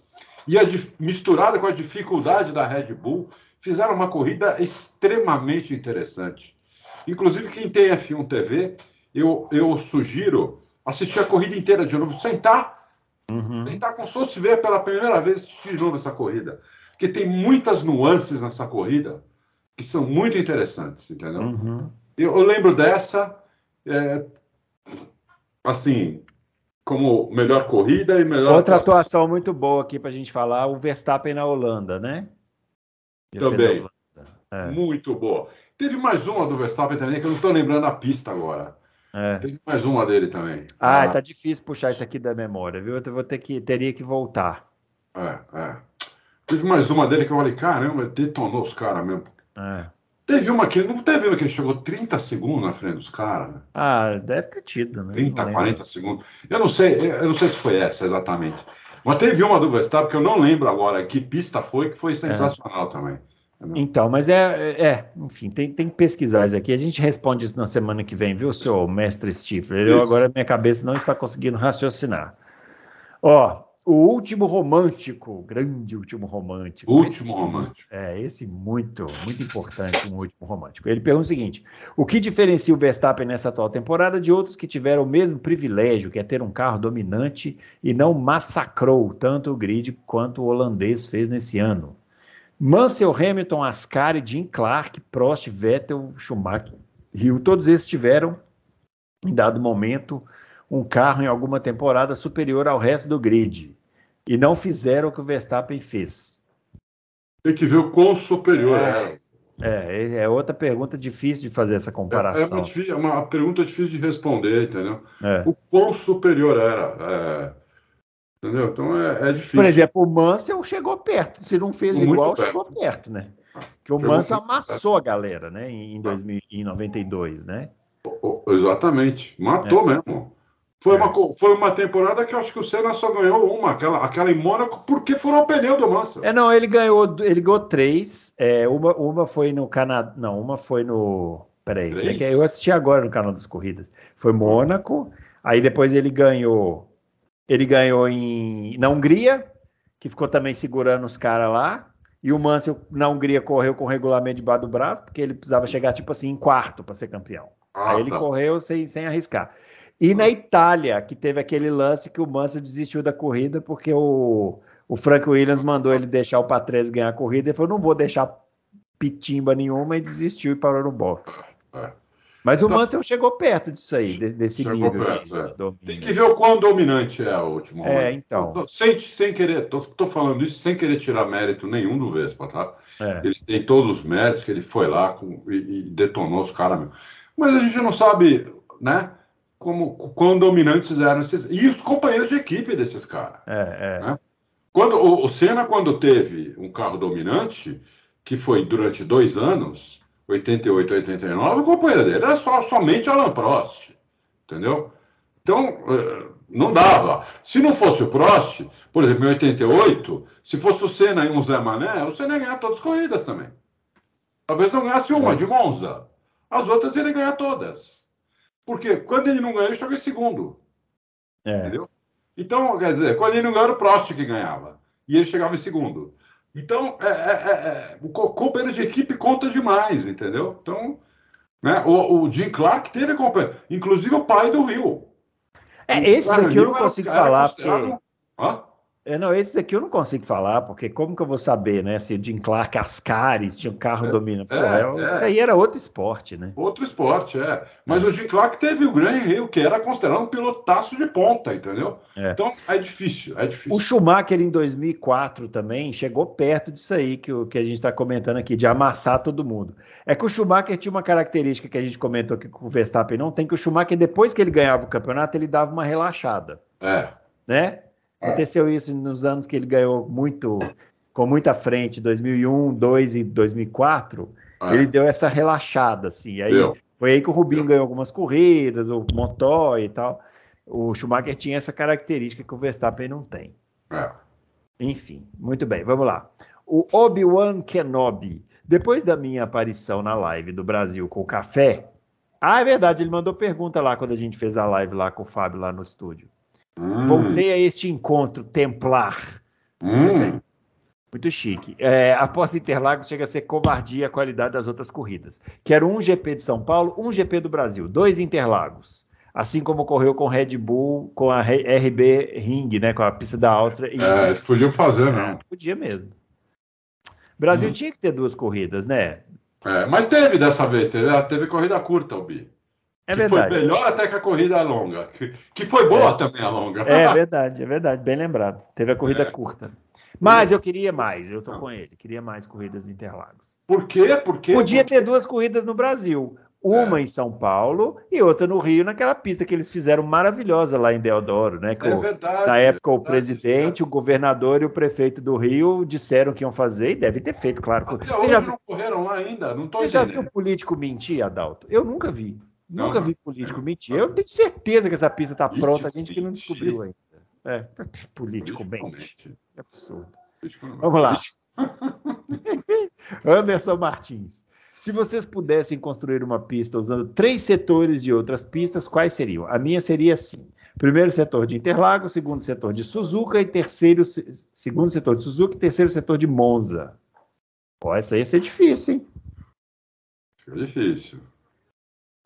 e a misturada com a dificuldade da Red Bull fizeram uma corrida extremamente interessante. Inclusive, quem tem F1 TV, eu, eu sugiro assistir a corrida inteira de novo, sentar, uhum. sentar com se ver pela primeira vez assistir de novo essa corrida. Porque tem muitas nuances nessa corrida que são muito interessantes, entendeu? Uhum. Eu, eu, lembro dessa, é, assim, como melhor corrida e melhor. Outra atuação, atuação muito boa aqui para a gente falar, o Verstappen na Holanda, né? Também. É. Muito boa. Teve mais uma do Verstappen também, que eu não estou lembrando a pista agora. É. Teve mais uma dele também. Ah, ah, tá difícil puxar isso aqui da memória, viu? Eu vou ter que, teria que voltar. É, é. Teve mais uma dele que eu falei, caramba, detonou os caras mesmo. É. Teve uma que não teve uma que ele chegou 30 segundos na frente dos caras. Né? Ah, deve ter tido, né? 30, 40 segundos. Eu não sei, eu não sei se foi essa exatamente. Mas teve uma do Verstappen que eu não lembro agora que pista foi, que foi sensacional é. também. Então, mas é, é, é, enfim, tem, tem que pesquisar isso aqui. A gente responde isso na semana que vem, viu, seu mestre Stifler? Eu agora minha cabeça não está conseguindo raciocinar. Ó, o último romântico, grande último romântico. Último esse, romântico. É, esse muito, muito importante, um último romântico. Ele pergunta o seguinte: o que diferencia o Verstappen nessa atual temporada de outros que tiveram o mesmo privilégio, que é ter um carro dominante e não massacrou tanto o grid quanto o holandês fez nesse ano? Mansell, Hamilton, Ascari, Jim Clark, Prost, Vettel, Schumacher, Hill, todos esses tiveram, em dado momento, um carro em alguma temporada superior ao resto do grid. E não fizeram o que o Verstappen fez. Tem que ver o quão superior é. É, é outra pergunta difícil de fazer essa comparação. É, é, uma, uma, pergunta difícil de responder, entendeu? É. O quão superior era. É, Entendeu? Então é, é, difícil. Por exemplo, o Mansell chegou perto. Se não fez Muito igual, perto. chegou perto, né? Porque o Mansell amassou a galera, né? Em, 2092, né? Exatamente. Matou é. mesmo. Foi, é. uma, foi uma temporada que eu acho que o Senna só ganhou uma, aquela, aquela em Mônaco, porque foram o pneu do Mansell. É, não, ele ganhou, ele ganhou três. É, uma, uma foi no Canadá. Não, uma foi no. Peraí, é eu assisti agora no canal das corridas. Foi Mônaco, aí depois ele ganhou ele ganhou em, na Hungria, que ficou também segurando os caras lá. E o Mansell na Hungria correu com regulamento debaixo do braço, porque ele precisava chegar, tipo assim, em quarto para ser campeão. Ah, Aí ele tá. correu sem, sem arriscar. E na Itália, que teve aquele lance que o Mansell desistiu da corrida, porque o, o Frank Williams mandou ele deixar o Patrese ganhar a corrida. Ele falou: não vou deixar pitimba nenhuma, e desistiu e parou no box. É. Mas o então, Mansell chegou perto disso aí, desse chegou nível. Perto, é. Tem que ver o quão dominante é o último. É, então. Sem, sem querer, tô, tô, falando isso sem querer tirar mérito nenhum do Vespa, tá? É. Ele tem todos os méritos que ele foi lá com, e, e, detonou os caras. Mas a gente não sabe, né? Como, quão dominantes eram esses. E os companheiros de equipe desses caras. É, é. Né? Quando, o, o Senna, quando teve um carro dominante, que foi durante dois anos 88, 89, o companheiro dele era só, somente Alan Prost, entendeu? Então, eh, não dava. Se não fosse o Prost, por exemplo, em 88, se fosse o Senna e um Zé Mané, o Senna ia ganhar todas as corridas também. Talvez não ganhasse uma, é. de Monza. As outras ele ganhar todas. Porque quando ele não ganhou, ele chegou em segundo. É. Entendeu? Então, quer dizer, quando ele não ganhou, era o Prost que ganhava. E ele chegava em segundo. Então, é, é, é, é o companheiro de equipe conta demais, entendeu? Então, né, o, o Jim Clark teve companheiro, inclusive o pai do Rio. É, esse aqui eu não consigo falar, porque... Hã? É, não, esses aqui eu não consigo falar, porque como que eu vou saber, né? Se o Jim Clark, Ascaris, tinha um carro é, dominando. É, é, isso aí era outro esporte, né? Outro esporte, é. Mas o Jim Clark teve o Grande Rio, que era considerado um pilotaço de ponta, entendeu? É. Então é difícil, é difícil. O Schumacher em 2004 também chegou perto disso aí que, o, que a gente está comentando aqui, de amassar todo mundo. É que o Schumacher tinha uma característica que a gente comentou aqui com o Verstappen não tem, que o Schumacher, depois que ele ganhava o campeonato, ele dava uma relaxada. É. Né? Aconteceu isso nos anos que ele ganhou muito, com muita frente, 2001, 2002 e 2004. Ah. Ele deu essa relaxada, assim. Aí, foi aí que o Rubinho ganhou algumas corridas, o Montoya e tal. O Schumacher tinha essa característica que o Verstappen não tem. É. Enfim, muito bem, vamos lá. O Obi-Wan Kenobi, depois da minha aparição na live do Brasil com o café. Ah, é verdade, ele mandou pergunta lá quando a gente fez a live lá com o Fábio lá no estúdio. Hum. Voltei a este encontro templar. Muito, hum. Muito chique. É, após Interlagos, chega a ser covardia a qualidade das outras corridas. Quero um GP de São Paulo, um GP do Brasil, dois Interlagos. Assim como ocorreu com Red Bull, com a RB Ring, né, com a pista da Áustria. E... É, podiam fazer, né? Podia mesmo. Brasil hum. tinha que ter duas corridas, né? É, mas teve dessa vez, teve, teve corrida curta, o Bi. É que verdade. Foi melhor até que a corrida longa, que, que foi boa é. também a longa. É verdade, é verdade, bem lembrado. Teve a corrida é. curta. Mas eu queria mais, eu tô com ele, queria mais corridas em Interlagos. Por quê? Porque podia ter duas corridas no Brasil. Uma é. em São Paulo e outra no Rio, naquela pista que eles fizeram maravilhosa lá em Deodoro, né? Que é verdade. Na época, é verdade, o presidente, o governador e o prefeito do Rio disseram que iam fazer e devem ter feito, claro. Até Você já não correram lá ainda, não tô Você entendendo. já viu político mentir, Adalto? Eu nunca vi. Nunca vi político mentir. Eu tenho certeza que essa pista está pronta, a gente que não descobriu ainda. É, político mente. É absurdo. Vamos lá. Anderson Martins. Se vocês pudessem construir uma pista usando três setores de outras pistas, quais seriam? A minha seria assim: primeiro setor de Interlagos, segundo setor de Suzuka e terceiro segundo setor de Suzuka e terceiro setor de Monza. Pô, essa aí ia ser difícil, hein? Fica difícil.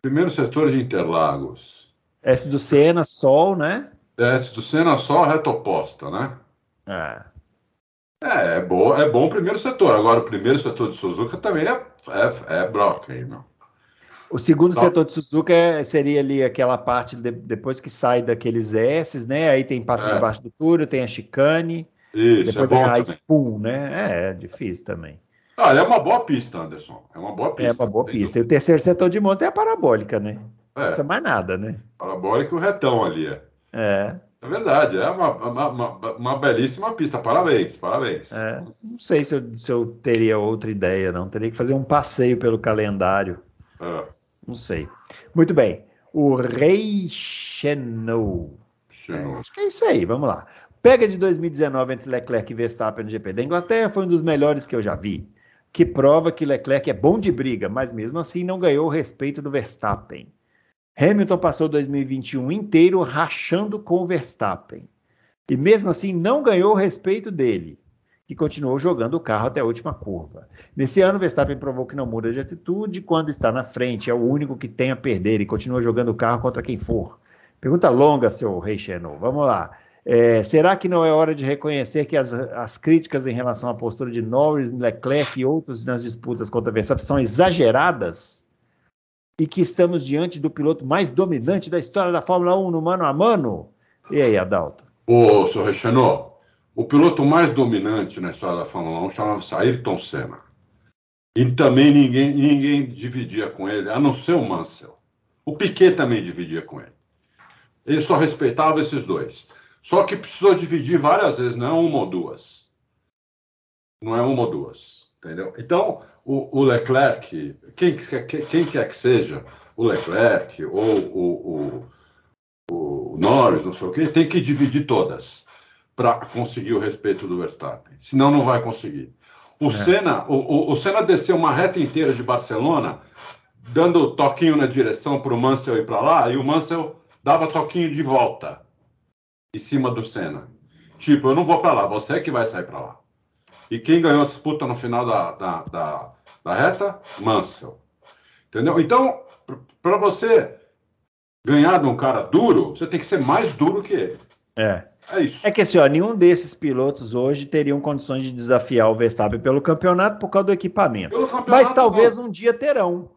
Primeiro setor de Interlagos. S do Sena, Sol, né? S do Sena, Sol, reta oposta, né? É. É, é bom, é bom o primeiro setor. Agora, o primeiro setor de Suzuka também é, é, é broken, não? O segundo setor de Suzuka é, seria ali aquela parte de, depois que sai daqueles S, né? Aí tem passa é. debaixo do túnel, tem a chicane. Isso, depois é a também. Spoon, né? É, é difícil também. Ah, é uma boa pista, Anderson. É uma boa pista. É uma boa pista. E o terceiro setor de monta é a parabólica, né? É. Não precisa mais nada, né? Parabólica e o retão ali. É. É. É verdade, é uma, uma, uma, uma belíssima pista. Parabéns, parabéns. É, não sei se eu, se eu teria outra ideia, não. Teria que fazer um passeio pelo calendário. É. Não sei. Muito bem. O Rei Chenou. É, acho que é isso aí, vamos lá. Pega de 2019 entre Leclerc e Verstappen no GP da Inglaterra foi um dos melhores que eu já vi que prova que Leclerc é bom de briga, mas mesmo assim não ganhou o respeito do Verstappen. Hamilton passou 2021 inteiro rachando com o Verstappen. E mesmo assim não ganhou o respeito dele, que continuou jogando o carro até a última curva. Nesse ano, Verstappen provou que não muda de atitude quando está na frente, é o único que tem a perder e continua jogando o carro contra quem for. Pergunta longa, seu Rei. Vamos lá. É, será que não é hora de reconhecer que as, as críticas em relação à postura de Norris, Leclerc e outros nas disputas contra Verstappen são exageradas? E que estamos diante do piloto mais dominante da história da Fórmula 1 no mano a mano? E aí, Adalto? Ô, seu Rechanô, o piloto mais dominante na história da Fórmula 1 chamava-se Ayrton Senna. E também ninguém, ninguém dividia com ele, a não ser o Mansell. O Piquet também dividia com ele. Ele só respeitava esses dois. Só que precisou dividir várias vezes, não é uma ou duas. Não é uma ou duas, entendeu? Então, o, o Leclerc, quem, quem, quem, quer que seja, o Leclerc ou o, o, o Norris, não sei o quê, tem que dividir todas para conseguir o respeito do Verstappen. Senão, não vai conseguir. O, é. Senna, o, o, Senna desceu uma reta inteira de Barcelona, dando toquinho na direção para o Mansell ir para lá, e o Mansell dava toquinho de volta em cima do Senna. Tipo, eu não vou para lá, você é que vai sair para lá. E quem ganhou a disputa no final da, da, da, da reta? Mansell. Entendeu? Então, para você ganhar de um cara duro, você tem que ser mais duro que ele. É. É isso. É que assim, ó, nenhum desses pilotos hoje teriam condições de desafiar o Verstappen pelo campeonato por causa do equipamento. Campeonato, Mas talvez um dia terão.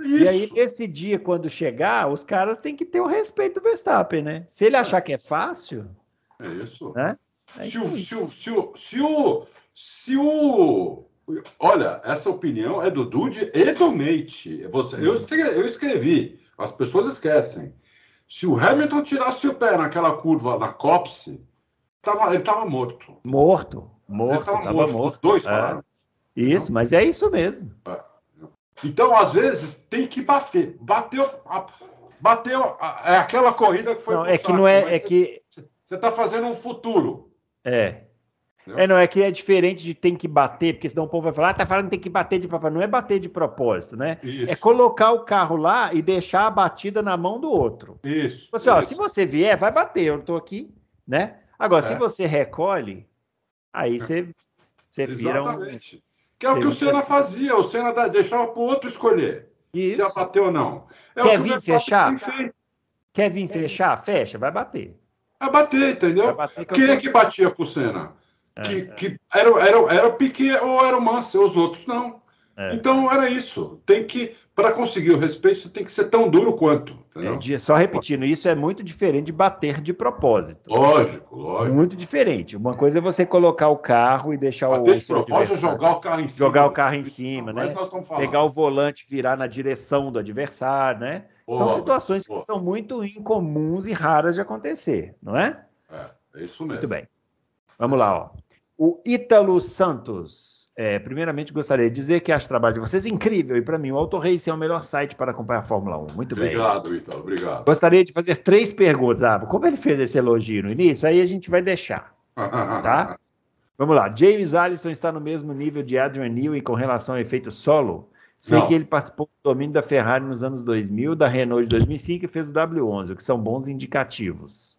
Isso. E aí, esse dia, quando chegar, os caras têm que ter o respeito do Verstappen, né? Se ele achar que é fácil. É isso. Né? É se, o, se, o, se, o, se, o, se o. Olha, essa opinião é do Dude e do Mate. Você, eu, eu escrevi, as pessoas esquecem. Se o Hamilton tirasse o pé naquela curva na Copse, tava, ele estava morto. Morto, morto, estava morto. morto. Os dois é. falaram. Isso, mas é isso mesmo. É. Então, às vezes, tem que bater. Bateu, bateu é aquela corrida que foi. Não, é que não é, é que você está fazendo um futuro. É. É, não, é que é diferente de tem que bater, porque senão o povo vai falar, ah, tá falando que tem que bater de propósito. Não é bater de propósito, né? Isso. É colocar o carro lá e deixar a batida na mão do outro. Isso. Você, isso. Ó, se você vier, vai bater, eu tô aqui, né? Agora, é. se você recolhe, aí você, você vira um. Exatamente. Que é o que o Senna fazia. O Senna deixava para o outro escolher Isso. se ia bater ou não. É Quer vir fechar? Quer vir fechar? Fecha, vai bater. Vai bater, entendeu? Vai bater Quem é que batia com o Senna? É, que, é. que era, era, era o Piquet ou era o Massa, os outros não. É. Então era isso. Tem que, para conseguir o respeito, você tem que ser tão duro quanto. É, só repetindo, isso é muito diferente de bater de propósito. Lógico, lógico. Muito diferente. Uma coisa é você colocar o carro e deixar bater o. De propósito jogar o carro em cima. Jogar o carro em cima, né? Pegar o volante, virar na direção do adversário, né? Boa, são situações boa. que são muito incomuns e raras de acontecer, não é? É, é isso mesmo. Muito bem. Vamos lá, ó. O Ítalo Santos. É, primeiramente, gostaria de dizer que acho o trabalho de vocês incrível e, para mim, o Auto Race é o melhor site para acompanhar a Fórmula 1. Muito bem. Obrigado, Ítalo, obrigado. Gostaria de fazer três perguntas. Ah, como ele fez esse elogio no início, aí a gente vai deixar. tá? Vamos lá. James Allison está no mesmo nível de Adrian Newey com relação ao efeito solo? Sei Não. que ele participou do domínio da Ferrari nos anos 2000, da Renault de 2005 e fez o W11, o que são bons indicativos.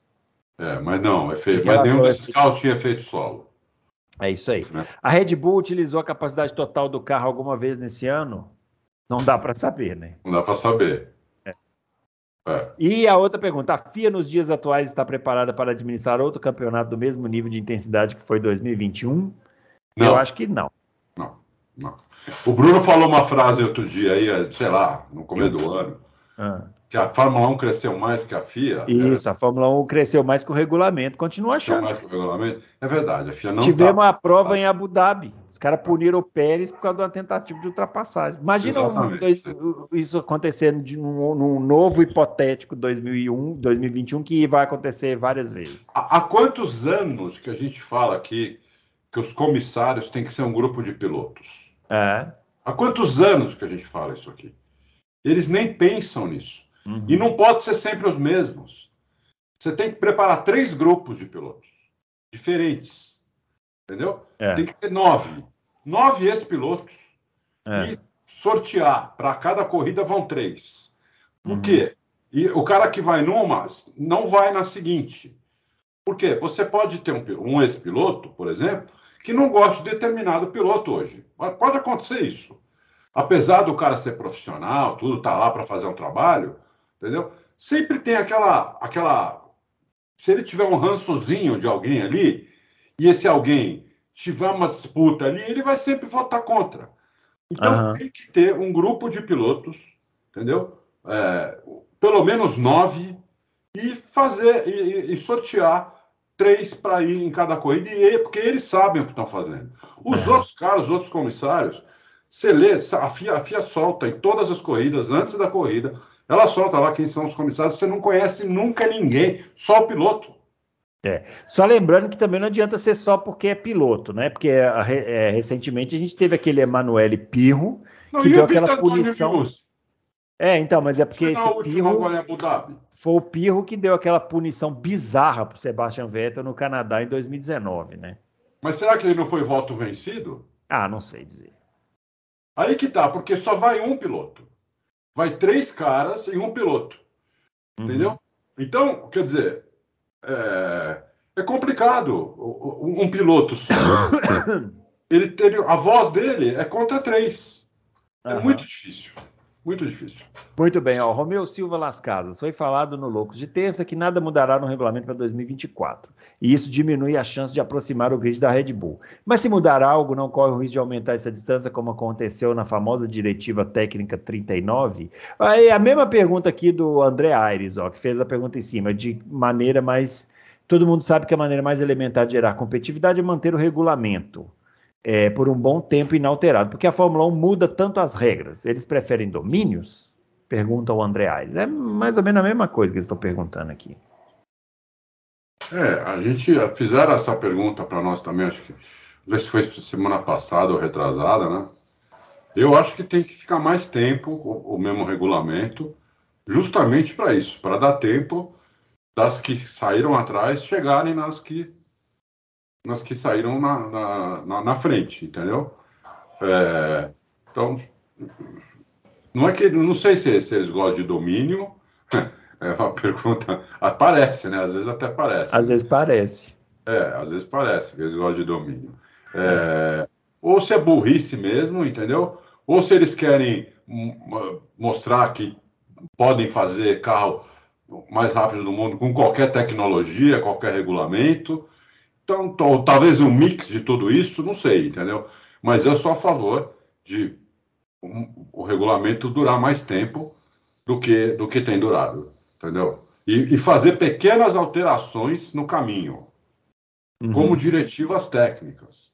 É, mas não, é feito, mas nenhum desses carros tinha efeito solo. É isso aí. Né? A Red Bull utilizou a capacidade total do carro alguma vez nesse ano? Não dá para saber, né? Não dá para saber. É. É. E a outra pergunta: a FIA nos dias atuais está preparada para administrar outro campeonato do mesmo nível de intensidade que foi 2021? Não. Eu acho que não. Não, não. O Bruno falou uma frase outro dia aí, sei lá, no começo do ano. Ah que a Fórmula 1 cresceu mais que a FIA. Isso, a Fórmula 1 cresceu mais que o regulamento, continua achando. mais que o regulamento. É verdade, a FIA não Tivemos tá... a prova em Abu Dhabi. Os caras puniram o Pérez por causa de uma tentativa de ultrapassagem. Imagina um, dois, isso acontecendo de um, num novo hipotético 2001, 2021 que vai acontecer várias vezes. Há, há quantos anos que a gente fala aqui que os comissários têm que ser um grupo de pilotos? É. Há quantos anos que a gente fala isso aqui? Eles nem pensam nisso. Uhum. E não pode ser sempre os mesmos. Você tem que preparar três grupos de pilotos diferentes. Entendeu? É. Tem que ter nove. Nove ex-pilotos. É. E sortear. Para cada corrida vão três. Por uhum. quê? E o cara que vai numa não vai na seguinte. Por quê? Você pode ter um, um ex-piloto, por exemplo, que não gosta de determinado piloto hoje. Pode acontecer isso. Apesar do cara ser profissional, tudo tá lá para fazer um trabalho, entendeu? Sempre tem aquela, aquela. Se ele tiver um rançozinho de alguém ali, e esse alguém tiver uma disputa ali, ele vai sempre votar contra. Então uhum. tem que ter um grupo de pilotos, entendeu? É, pelo menos nove, e fazer e, e sortear três para ir em cada corrida, e, porque eles sabem o que estão fazendo. Os é. outros caras, os outros comissários, você lê, a FIA, a FIA solta em todas as corridas, antes da corrida, ela solta lá quem são os comissários, você não conhece nunca ninguém, só o piloto. É. Só lembrando que também não adianta ser só porque é piloto, né? Porque é, recentemente a gente teve aquele Emanuele Pirro, não, que deu aquela punição. É, então, mas é porque esse Pirro foi o Pirro que deu aquela punição bizarra para o Sebastian Vettel no Canadá em 2019, né? Mas será que ele não foi voto vencido? Ah, não sei dizer. Aí que tá, porque só vai um piloto. Vai três caras e um piloto. Uhum. Entendeu? Então, quer dizer, é, é complicado. Um piloto só. ele, ele, a voz dele é contra três. É uhum. muito difícil. Muito difícil. Muito bem, ó, Romeu Silva Las Casas. Foi falado no Loucos de Terça que nada mudará no regulamento para 2024. E isso diminui a chance de aproximar o grid da Red Bull. Mas se mudar algo, não corre o risco de aumentar essa distância, como aconteceu na famosa diretiva técnica 39? Aí a mesma pergunta aqui do André Aires, ó, que fez a pergunta em cima, de maneira mais. Todo mundo sabe que a maneira mais elementar de gerar competitividade é manter o regulamento é, por um bom tempo inalterado, porque a Fórmula 1 muda tanto as regras. Eles preferem domínios? Pergunta o André Aires. É mais ou menos a mesma coisa que eles estão perguntando aqui. É, a gente fizeram essa pergunta para nós também, acho que não se foi semana passada ou retrasada, né? Eu acho que tem que ficar mais tempo o, o mesmo regulamento, justamente para isso, para dar tempo das que saíram atrás chegarem nas que nas que saíram na, na, na, na frente, entendeu? É, então, não é que não sei se, se, eles gostam de domínio. É uma pergunta. Aparece, né? Às vezes até parece. Às vezes parece. É, às vezes parece que eles gostam de domínio. É, ou se é burrice mesmo, entendeu? Ou se eles querem mostrar que podem fazer carro mais rápido do mundo com qualquer tecnologia, qualquer regulamento. Então, talvez um mix de tudo isso, não sei, entendeu? Mas eu sou a favor de um, o regulamento durar mais tempo do que, do que tem durado, entendeu? E, e fazer pequenas alterações no caminho, uhum. como diretivas técnicas.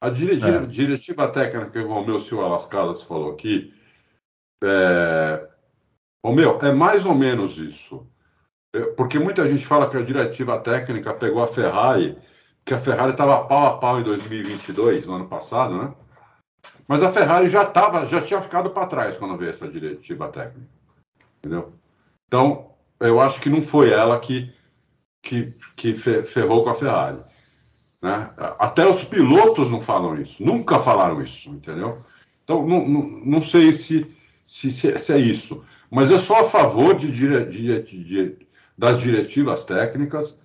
A diretiva, é. diretiva técnica que o Romeu Silva Las Casas falou aqui, é, Romeu, é mais ou menos isso. É, porque muita gente fala que a diretiva técnica pegou a Ferrari que a Ferrari estava pau a pau em 2022, no ano passado, né? Mas a Ferrari já tava, já tinha ficado para trás quando veio essa diretiva técnica, entendeu? Então, eu acho que não foi ela que que, que ferrou com a Ferrari, né? Até os pilotos não falam isso, nunca falaram isso, entendeu? Então, não, não, não sei se, se, se, é isso, mas eu sou a favor de, de, de, de das diretivas técnicas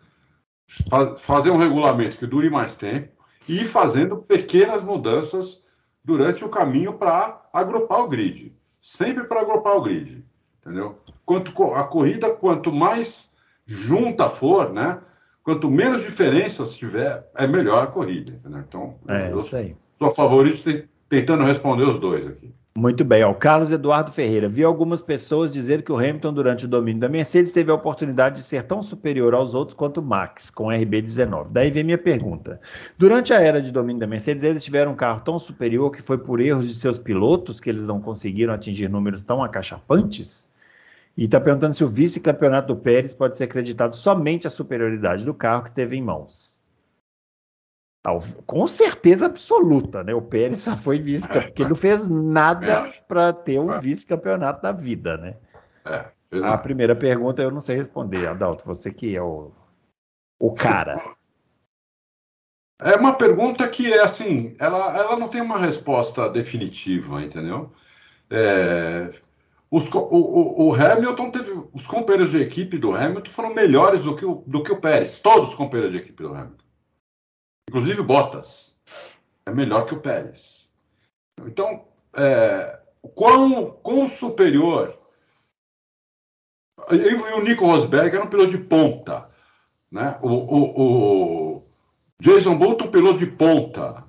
fazer um regulamento que dure mais tempo e ir fazendo pequenas mudanças durante o caminho para agrupar o grid. Sempre para agrupar o grid, entendeu? Quanto a corrida, quanto mais junta for, né? Quanto menos diferenças tiver, é melhor a corrida? Então, é, eu isso aí. sou favorito tentando responder os dois aqui. Muito bem, o Carlos Eduardo Ferreira. Vi algumas pessoas dizer que o Hamilton, durante o domínio da Mercedes, teve a oportunidade de ser tão superior aos outros quanto Max, com RB19. Daí vem minha pergunta. Durante a era de domínio da Mercedes, eles tiveram um carro tão superior que foi por erros de seus pilotos que eles não conseguiram atingir números tão acachapantes? E está perguntando se o vice-campeonato do Pérez pode ser acreditado somente à superioridade do carro que teve em mãos. Com certeza absoluta, né? O Pérez só foi vice-campeão, porque ele não fez nada para ter um vice-campeonato na vida, né? É, a primeira pergunta eu não sei responder, Adalto, você que é o, o cara. É uma pergunta que é assim, ela, ela não tem uma resposta definitiva, entendeu? É, o, Os, o, o, o, Hamilton teve. Os companheiros de equipe do Hamilton foram melhores do que, o, do que o Pérez. Todos os companheiros de equipe do Hamilton. Inclusive Bottas. É melhor que o Pérez. Então, é, quão, quão superior. E o Nico Rosberg era um piloto de ponta. Né? O, o, o Jason Bolton, piloto de ponta.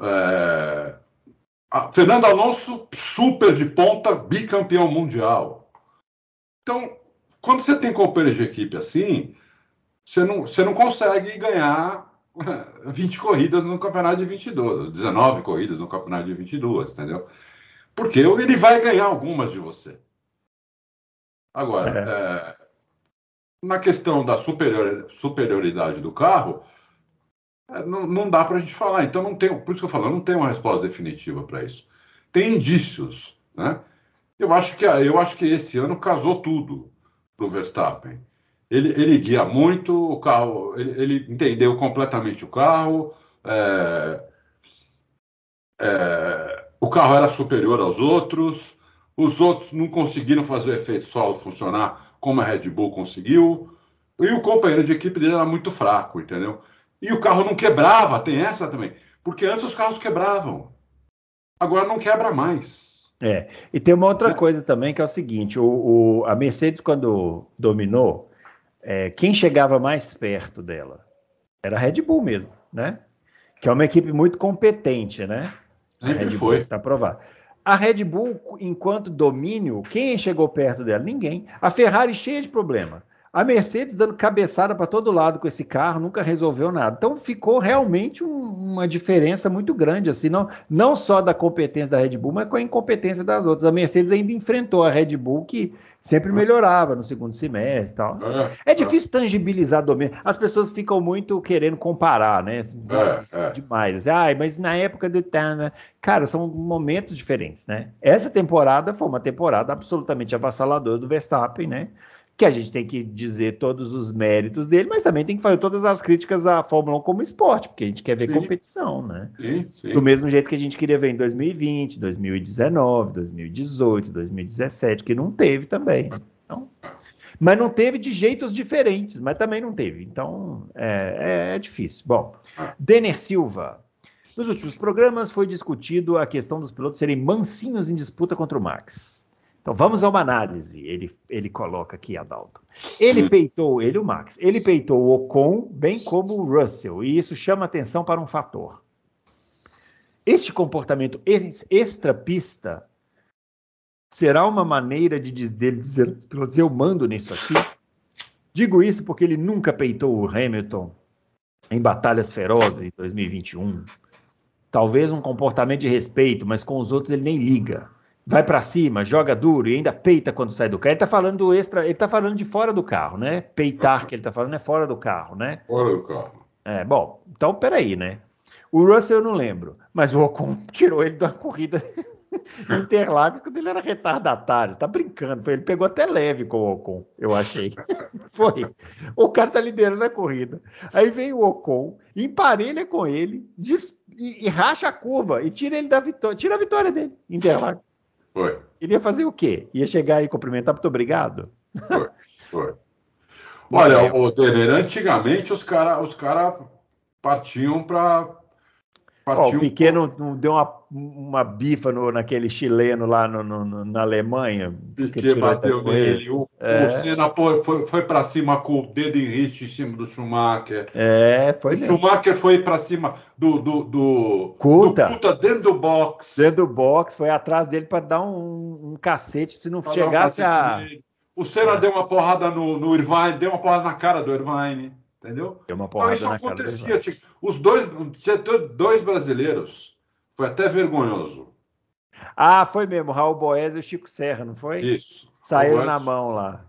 É, Fernando Alonso, super de ponta, bicampeão mundial. Então, quando você tem companheiro de equipe assim, você não, você não consegue ganhar 20 corridas no campeonato de 22, 19 corridas no campeonato de 22, entendeu? Porque ele vai ganhar algumas de você. Agora, é. É, na questão da superior, superioridade do carro, é, não, não dá para a gente falar. Então, não tem, por isso que eu falo, não tem uma resposta definitiva para isso. Tem indícios, né? Eu acho que eu acho que esse ano casou tudo para o Verstappen. Ele, ele guia muito o carro, ele, ele entendeu completamente o carro. É, é, o carro era superior aos outros. Os outros não conseguiram fazer o efeito solo funcionar como a Red Bull conseguiu. E o companheiro de equipe dele era muito fraco, entendeu? E o carro não quebrava, tem essa também. Porque antes os carros quebravam. Agora não quebra mais. É, e tem uma outra é. coisa também que é o seguinte: o, o a Mercedes, quando dominou, é, quem chegava mais perto dela era a Red Bull mesmo, né? Que é uma equipe muito competente, né? Sempre foi. Está provado. A Red Bull, enquanto domínio, quem chegou perto dela? Ninguém. A Ferrari cheia de problema. A Mercedes dando cabeçada para todo lado com esse carro, nunca resolveu nada. Então ficou realmente um, uma diferença muito grande, assim, não, não só da competência da Red Bull, mas com a incompetência das outras. A Mercedes ainda enfrentou a Red Bull, que sempre melhorava no segundo semestre e tal. É, é difícil tangibilizar domínio. As pessoas ficam muito querendo comparar, né? Nossa, é, é. demais. Assim, ah, mas na época do Tana. Cara, são momentos diferentes, né? Essa temporada foi uma temporada absolutamente avassaladora do Verstappen, né? Que a gente tem que dizer todos os méritos dele, mas também tem que fazer todas as críticas à Fórmula 1 como esporte, porque a gente quer ver sim. competição, né? Sim, sim. Do mesmo jeito que a gente queria ver em 2020, 2019, 2018, 2017, que não teve também. Então, mas não teve de jeitos diferentes, mas também não teve. Então, é, é, é difícil. Bom, Denner Silva. Nos últimos programas foi discutido a questão dos pilotos serem mansinhos em disputa contra o Max. Então vamos a uma análise. Ele, ele coloca aqui, Adalto. Ele hum. peitou, ele o Max, ele peitou o Ocon, bem como o Russell, e isso chama atenção para um fator. Este comportamento extra-pista será uma maneira de dele dizer, dizer, eu mando nisso aqui? Digo isso porque ele nunca peitou o Hamilton em batalhas ferozes em 2021. Talvez um comportamento de respeito, mas com os outros ele nem liga vai para cima, joga duro e ainda peita quando sai do carro. Ele tá falando do extra, ele tá falando de fora do carro, né? Peitar que ele tá falando é fora do carro, né? Fora do carro. É, bom, então peraí, né? O Russell eu não lembro, mas o Ocon tirou ele da corrida Interlagos quando ele era retardatário. Você tá brincando, foi, ele pegou até leve com o Ocon, eu achei. foi. O cara tá liderando a corrida. Aí vem o Ocon, emparelha com ele, diz, e, e, racha a curva e tira ele da vitória, tira a vitória dele, Interlagos. Foi. Iria fazer o quê? Ia chegar e cumprimentar, muito obrigado? Foi, foi. Olha, o Denner, antigamente os caras os cara partiam para. Oh, o pequeno não deu uma, uma bifa no, naquele chileno lá no, no, na Alemanha. Piquet bateu nele. O, é. o Senna foi, foi para cima com o dedo em risco em cima do Schumacher. É, foi O mesmo. Schumacher foi para cima do, do, do, Kuta. do dentro do box. Dentro do box, foi atrás dele para dar um, um, cacete se não pra chegasse um a. Nele. O Senna é. deu uma porrada no, no Irvine, deu uma porrada na cara do Irvine. Entendeu? Deu uma porrada então, isso acontecia. Cara os dois, dois brasileiros. Foi até vergonhoso. Ah, foi mesmo. Raul Boés e o Chico Serra, não foi? Isso. Saíram na mão lá.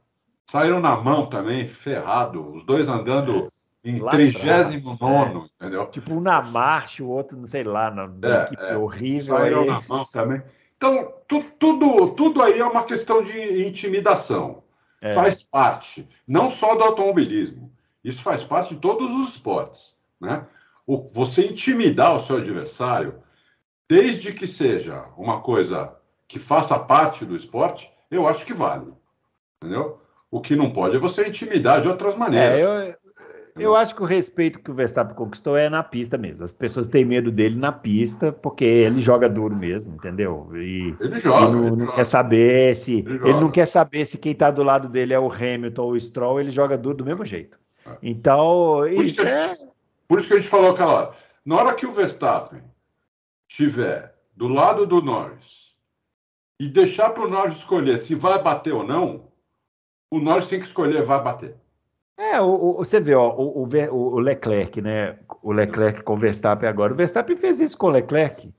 Saíram na mão também, ferrado. Os dois andando é. em 39, é. entendeu? Tipo um na marcha, o outro, não sei lá, na é, equipe é. horrível. Saíram na mão também. Então, tu, tudo, tudo aí é uma questão de intimidação. É. Faz parte, não só do automobilismo. Isso faz parte de todos os esportes. Né? O, você intimidar o seu adversário, desde que seja uma coisa que faça parte do esporte, eu acho que vale. Entendeu? O que não pode é você intimidar de outras maneiras. É, eu, eu acho que o respeito que o Verstappen conquistou é na pista mesmo. As pessoas têm medo dele na pista porque ele joga duro mesmo, entendeu? E ele joga. E não, ele não quer saber se Ele ele, não quer saber se quem está do lado dele é o Hamilton ou o Stroll. Ele joga duro do mesmo jeito. É. Então Por isso, isso que a é gente, por isso que a gente falou aquela hora. Na hora que o Verstappen estiver do lado do Norris e deixar para o Norris escolher se vai bater ou não, o Norris tem que escolher vai bater. É, o, o- você vê, ó, o, o Leclerc, né? O Leclerc com o Verstappen agora. O Verstappen fez isso com o Leclerc.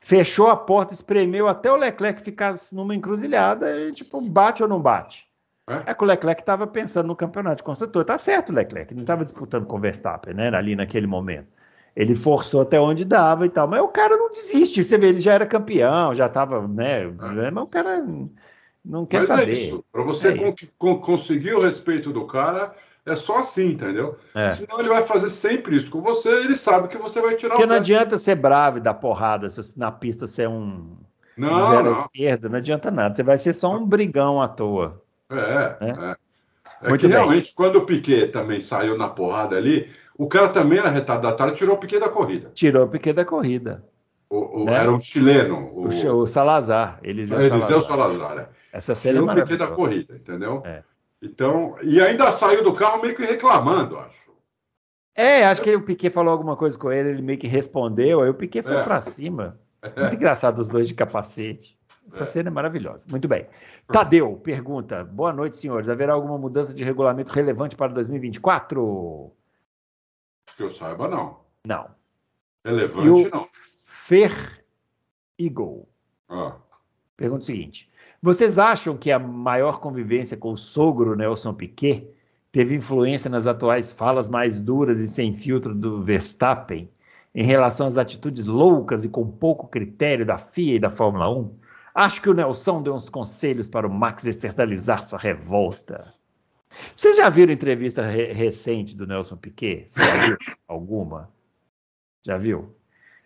Fechou a porta, espremeu até o Leclerc ficar numa encruzilhada e, tipo, bate ou não bate. É. É, que o Leclerc estava pensando no campeonato de construtor. Tá certo o Leclerc, não estava disputando com o Verstappen, né? Ali naquele momento. Ele forçou até onde dava e tal, mas o cara não desiste. Você vê, ele já era campeão, já estava, né? Mas o cara não quer Mas é saber. isso. Para você É con- conseguir o respeito do cara, é só assim, entendeu? É. Senão ele vai fazer sempre isso com você, ele sabe que você vai tirar Porque o não adianta ser bravo e dar porrada se na pista você é um Não, zero à não. esquerda, não adianta nada. Você vai ser só um brigão à toa. É, Né? é. É Muito que bem. realmente, quando o Piquet também saiu na porrada ali, o cara também era retardatário e tirou o Piquet da corrida. Tirou o Piquet da corrida. O, o- Né? Era um chileno, o, O, o Salazar, Eliseu, Eliseu Salazar. Salazar. é. Essa cena é Tirou o Piquet da corrida, entendeu? É. Então, e ainda saiu do carro meio que reclamando, acho. É, acho que o Piquet falou alguma coisa com ele, ele meio que respondeu, aí o Piquet foi É. pra cima. Muito engraçado os dois de capacete. Essa É. cena é maravilhosa. Muito bem. Tadeu pergunta: Boa noite, senhores. Haverá alguma mudança de regulamento relevante para 2024? Que eu saiba, não. Não. Relevante, não. Fer Eagle. Ah, Pergunta o seguinte: vocês acham que a maior convivência com o sogro Nelson Piquet teve influência nas atuais falas mais duras e sem filtro do Verstappen em relação às atitudes loucas e com pouco critério da FIA e da Fórmula 1? Acho que o Nelson deu uns conselhos para o Max externalizar sua revolta. Vocês já viram entrevista re- recente do Nelson Piquet? Você já viu alguma? Já viu?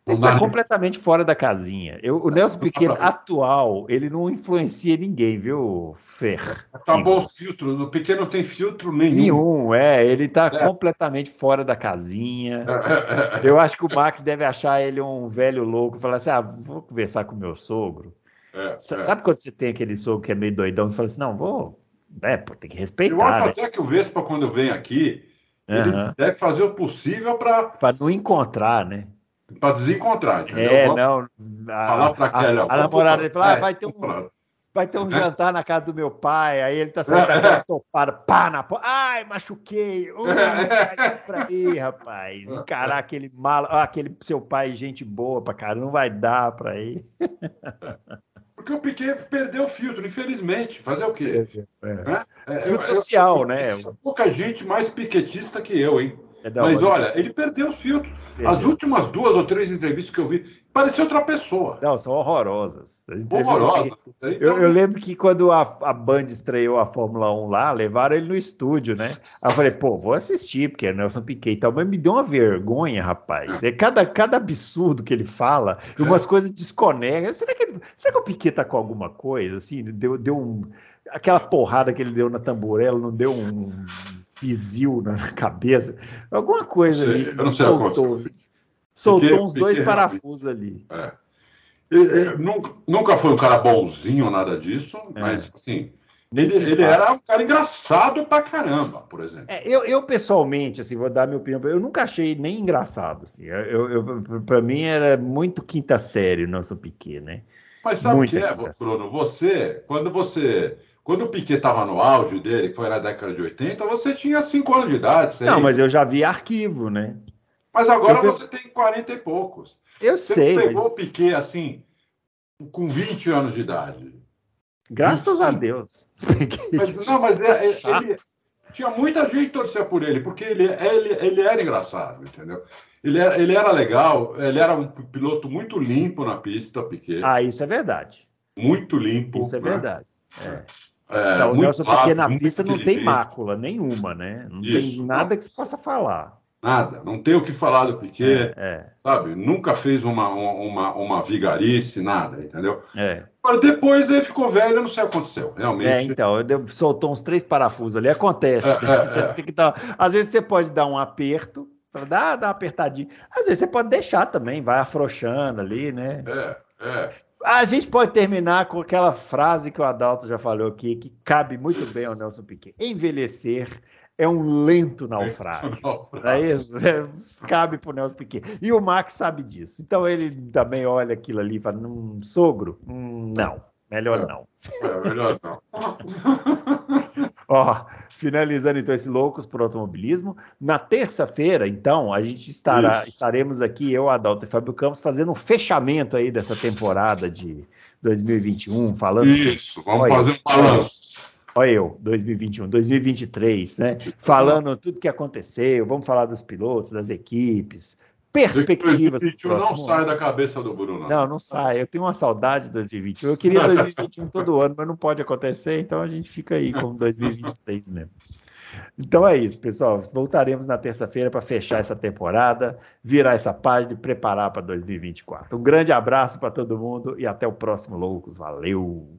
Ele está completamente fora da casinha. Eu- o Nelson Piquet atual, ele não influencia ninguém, viu, Fer? Acabou os filtros. O Piquet não tem filtro nenhum. Nenhum, é. Ele está É. completamente fora da casinha. É, é, é, Eu acho que o Max deve achar ele um velho louco, falar assim: ah, vou conversar com meu sogro. Sa-. Sabe quando você tem aquele sogro que é meio doidão? Você fala assim: não, vou. É, pô, tem que Eu respeitar, acho né? até que o Vespa, quando vem aqui, ele Aham. deve fazer o possível para Para não encontrar, né? Desencontrar. entendeu? É, Vamos não. A, Falar para a- aquela. a namorada dele fala: ah, É, vai ter um. Vai ter um jantar na casa do meu pai, aí ele tá saindo daquela topada, pá na porta. Ai, machuquei! Ui, pra aí, rapaz. Encarar aquele mala, ah, aquele seu pai, gente boa pra cara, não vai dar pra ir. Porque o Piquet perdeu o filtro, infelizmente. Fazer o quê? Né? É, Filtro eu- eu- social, eu- né? Pouca gente mais piquetista que eu, hein? É Mas olha, ele perdeu os filtros. Perdeu. As últimas duas ou três entrevistas que eu vi, parecia outra pessoa. Não, são horrorosas. As entrevistas Horrorosa. que- Então, Eu, eu lembro que quando a, a Band estreou a Fórmula 1 lá, levaram ele no estúdio, né? Aí eu falei, pô, vou assistir, porque é Nelson Piquet e tal, mas me deu uma vergonha, rapaz. É cada, cada absurdo que ele fala, e umas É. coisas desconexas. Será que, ele- será que o Piquet tá com alguma coisa, assim? Deu, deu um... Aquela porrada que ele deu na tamborela, não deu um pisil na cabeça? Alguma coisa Sei, ali. eu não sei soltou, soltou Piquet- uns dois parafusos ali. É. Ele- ele nunca, nunca foi um cara bonzinho, nada disso, É. mas assim, ele, ele era um cara engraçado pra caramba, por exemplo. É, eu, eu, pessoalmente, assim, vou dar minha opinião, eu nunca achei nem engraçado, assim, eu, eu, para mim era muito quinta série o nosso Piquet, né? Mas sabe o que é, Bruno? Você, quando você. Quando o Piquet estava no auge dele, que foi na década de 80, você tinha 5 anos de idade. seis. Não, mas eu já vi arquivo, né? Mas agora eu- você tem 40 e poucos. Eu Você sei, pegou mas o Piquet assim, com 20 anos de idade. graças a 25. Deus. Mas, não, mas é- é- ele, tinha muita gente que torcia por ele, porque ele, ele, ele era engraçado, entendeu? Ele era, ele era legal, ele era um piloto muito limpo na pista, Piquet. Ah, isso é verdade. Muito limpo. Isso é né? verdade. É. É, Não, o muito Nelson rápido, Piquet na muito pista não tem mácula nenhuma, né? Não Isso, tem nada que se possa falar. Nada. Não tem o que falar do Piquet, é, é. sabe? Nunca fez uma, uma, uma vigarice, nada, entendeu? É. Agora, depois ele ficou velho, eu não sei o que aconteceu, realmente. É, então, soltou uns três parafusos ali, acontece. É, é, é. tem que dar, às vezes você pode dar um aperto, dar, dar uma apertadinha. Às vezes você pode deixar também, vai afrouxando ali, né? É, é. A gente pode terminar com aquela frase que o Adalto já falou aqui, que cabe muito bem ao Nelson Piquet. Envelhecer é um lento naufrágio. É isso? É, cabe para o Nelson Piquet. E o Max sabe disso. Então ele também olha aquilo ali e fala: hum, sogro? Hum, não, melhor é. não. É, melhor não. Ó, finalizando então esse Loucos por Automobilismo. Na terça-feira, então, a gente estará, estaremos aqui, eu, Adalto e Fábio Campos, fazendo um fechamento aí dessa temporada de 2021, falando. Isso, vamos olha, fazer um balanço. Olha eu, 2021, 2023, né? Falando tudo que aconteceu, vamos falar dos pilotos, das equipes, perspectivas. 2021 não sai da cabeça do Bruno. Não, não sai. Eu tenho uma saudade de 2021. Eu queria 2021 todo ano, mas não pode acontecer, então a gente fica aí com 2023 mesmo. Então é isso, pessoal. Voltaremos na terça-feira para fechar essa temporada, virar essa página e preparar para 2024. Um grande abraço para todo mundo e até o próximo Loucos. Valeu!